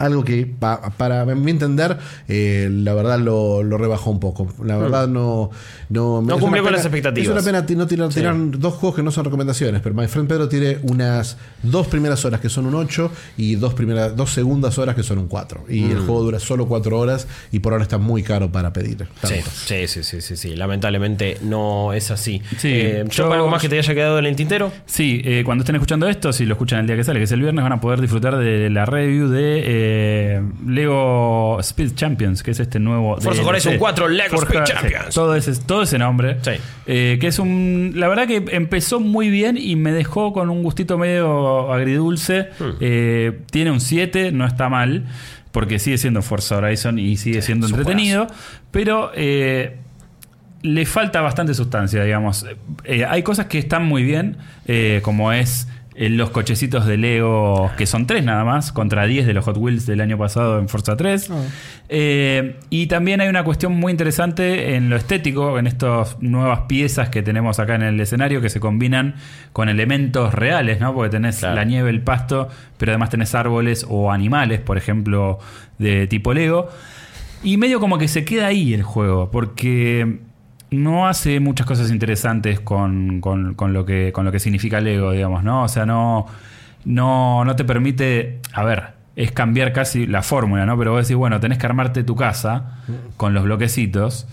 Algo que, pa- para mi entender, eh, la verdad lo, lo rebajó un poco. La verdad no... No, No cumplió con pena- las expectativas. Es una pena no tirar, Sí. dos juegos que no son recomendaciones, pero My Friend Pedro tiene unas dos primeras horas que son un 8 y dos, primeras, dos segundas horas que son un 4. Y Mm. el juego dura solo 4 horas y por ahora está muy caro para pedir. Sí, sí, sí, sí, sí, sí. Lamentablemente no es así. Sí, Eh, yo- ¿yo algo más que te haya quedado en el tintero? Sí, eh, cuando estén escuchando esto, si lo escuchan el día que sale, que es el viernes, van a poder disfrutar de la review de eh, Lego Speed Champions, que es este nuevo. Forza. Horizon 4 Lego Speed sí, Champions. todo, ese, todo ese nombre. Sí. Eh, que es un. La verdad que empezó muy bien y me dejó con un gustito medio agridulce. Hmm. Eh, tiene un 7, no está mal. Porque sigue siendo Forza Horizon y sigue siendo entretenido. Pero. le falta bastante sustancia, digamos. Eh, hay cosas que están muy bien, eh, como es los cochecitos de Lego, que son tres nada más, contra 10 de los Hot Wheels del año pasado en Forza 3. Eh, y también hay una cuestión muy interesante en lo estético, en estas nuevas piezas que tenemos acá en el escenario que se combinan con elementos reales, ¿no? Porque tenés Claro. la nieve, el pasto, pero además tenés árboles o animales, por ejemplo, de tipo Lego. Y medio como que se queda ahí el juego, porque no hace muchas cosas interesantes con, con- con lo, que, con lo que significa Lego, digamos, ¿no? O sea, no, no, no te permite, a ver, es cambiar casi la fórmula, ¿no? Pero vos decís, bueno, tenés que armarte tu casa con los bloquecitos.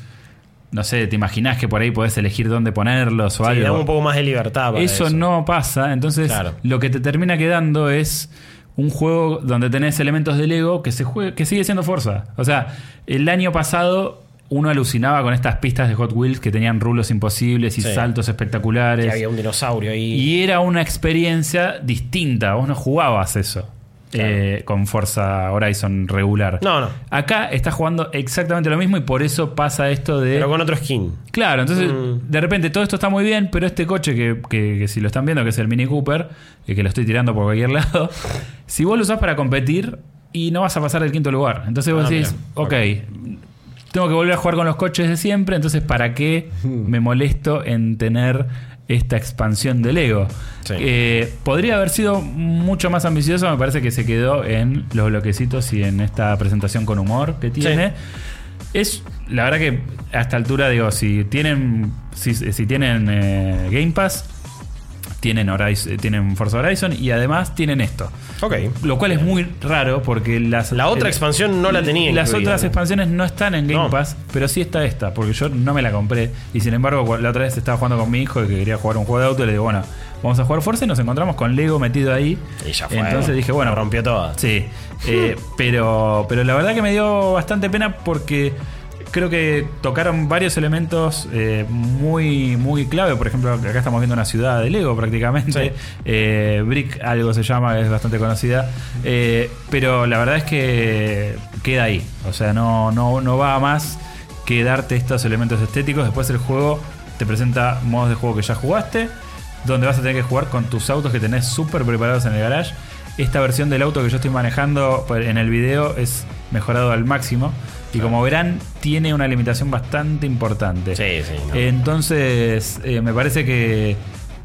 No sé, te imaginás que por ahí podés elegir dónde ponerlos o Sí, algo. da un poco más de libertad para Eso, eso. no pasa, entonces Claro. lo que te termina quedando es un juego donde tenés elementos de Lego que se jue- que sigue siendo Forza. O sea, el año pasado uno alucinaba con estas pistas de Hot Wheels que tenían rulos imposibles y Sí. saltos espectaculares. Que había un dinosaurio ahí. Y era una experiencia distinta, vos no jugabas eso. eh, con Forza Horizon regular. No, no. Acá estás jugando exactamente lo mismo y por eso pasa esto de. Pero con otro skin. Claro, entonces Mm. de repente todo esto está muy bien, pero este coche que, que- que si lo están viendo, que es el Mini Cooper, eh, que lo estoy tirando por cualquier <laughs> lado, si vos lo usás para competir y no vas a pasar del quinto lugar. Entonces vos Ah, decís, mira. ok, tengo que volver a jugar con los coches de siempre, entonces ¿para qué me molesto en tener esta expansión de Lego? Sí. Eh, podría haber sido mucho más ambicioso, me parece que se quedó en los bloquecitos y en esta presentación con humor que tiene. Es, la verdad que a esta altura, digo, si tienen, si, si tienen eh, Game Pass, tienen, Horizon- tienen Forza Horizon y además tienen esto. Ok. Lo cual es muy raro porque las, La otra eh, expansión no la tenía Las incluida. otras expansiones no están en Game No. Pass, pero sí está esta, porque yo no me la compré. Y sin embargo, la otra vez estaba jugando con mi hijo que quería jugar un juego de auto y le digo, bueno, vamos a jugar Forza y nos encontramos con Lego metido ahí. Y ya fue. Entonces dije, bueno, rompió toda. Sí, eh, <laughs> pero, pero la verdad que me dio bastante pena porque creo que tocaron varios elementos eh, muy, muy clave. Por ejemplo, acá estamos viendo una ciudad de Lego prácticamente. Sí. Eh, Brick, algo se llama, es bastante conocida. Eh, pero la verdad es que queda ahí. O sea, no, no, no va a más que darte estos elementos estéticos. Después el juego te presenta modos de juego que ya jugaste, donde vas a tener que jugar con tus autos que tenés súper preparados en el garage. Esta versión del auto que yo estoy manejando en el video es mejorado al máximo. Y como verán, tiene una limitación bastante importante. Sí, sí, no. Entonces, eh, me parece que,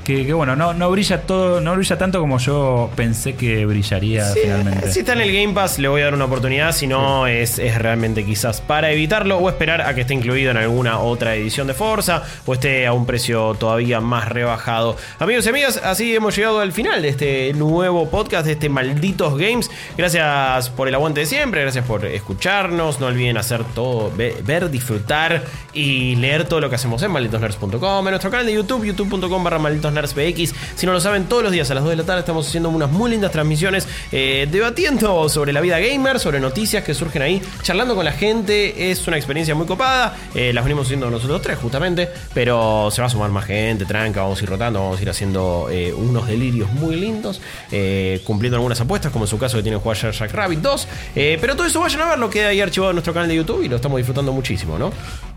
que, que, bueno, no, no brilla todo, no brilla tanto como yo pensé que brillaría Sí, finalmente. Si está en el Game Pass, le voy a dar una oportunidad. Si no, es, es realmente quizás para evitarlo o esperar a que esté incluido en alguna otra edición de Forza o esté a un precio todavía más rebajado. Amigos y amigas, así hemos llegado al final de este nuevo podcast, de este Malditos Games. Gracias por el aguante de siempre, gracias por escucharnos. No olviden hacer todo, ve- ver, disfrutar y leer todo lo que hacemos en malditosnerds.com, en nuestro canal de YouTube, youtube.com barra malditosnerds Malditos Nerds. Si no lo saben, todos los días a las 2 de la tarde estamos haciendo unas muy lindas transmisiones eh, debatiendo sobre la vida gamer, sobre noticias que surgen ahí, charlando con la gente. Es una experiencia muy copada. Eh, las venimos haciendo nosotros tres, justamente, pero se va a sumar más gente, tranca, vamos a ir rotando, vamos a ir haciendo eh, unos delirios muy lindos, cumpliendo algunas apuestas, como en su caso que tiene que jugar Jack Rabbit 2. Eh, pero todo eso vayan a ver, lo queda ahí archivado en nuestro canal de YouTube y lo estamos disfrutando muchísimo, ¿no?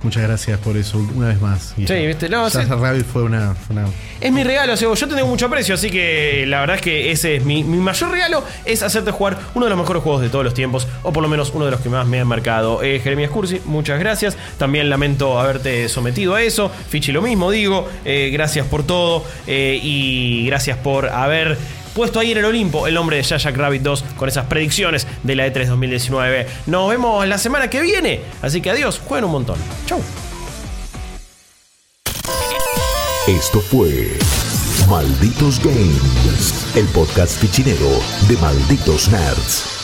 Muchas gracias por eso, una vez más. Sí, viste, no, sí. Rabbit fue una, fue una- Es mi regalo, o sea, yo te tengo mucho aprecio, así que la verdad es que ese es mi, mi mayor regalo, es hacerte jugar uno de los mejores juegos de todos los tiempos, o por lo menos uno de los que más me han marcado. Eh, Jeremías Cursi, muchas gracias. También lamento haberte sometido a eso. Fichi lo mismo, digo. Eh, gracias por todo eh, y gracias por haber puesto ahí en el Olimpo el nombre de Jack Rabbit 2 con esas predicciones de la E E3 2019. Nos vemos la semana que viene, así que adiós, jueguen un montón. Chau. Esto fue Malditos Games, el podcast fichinero de Malditos Nerds.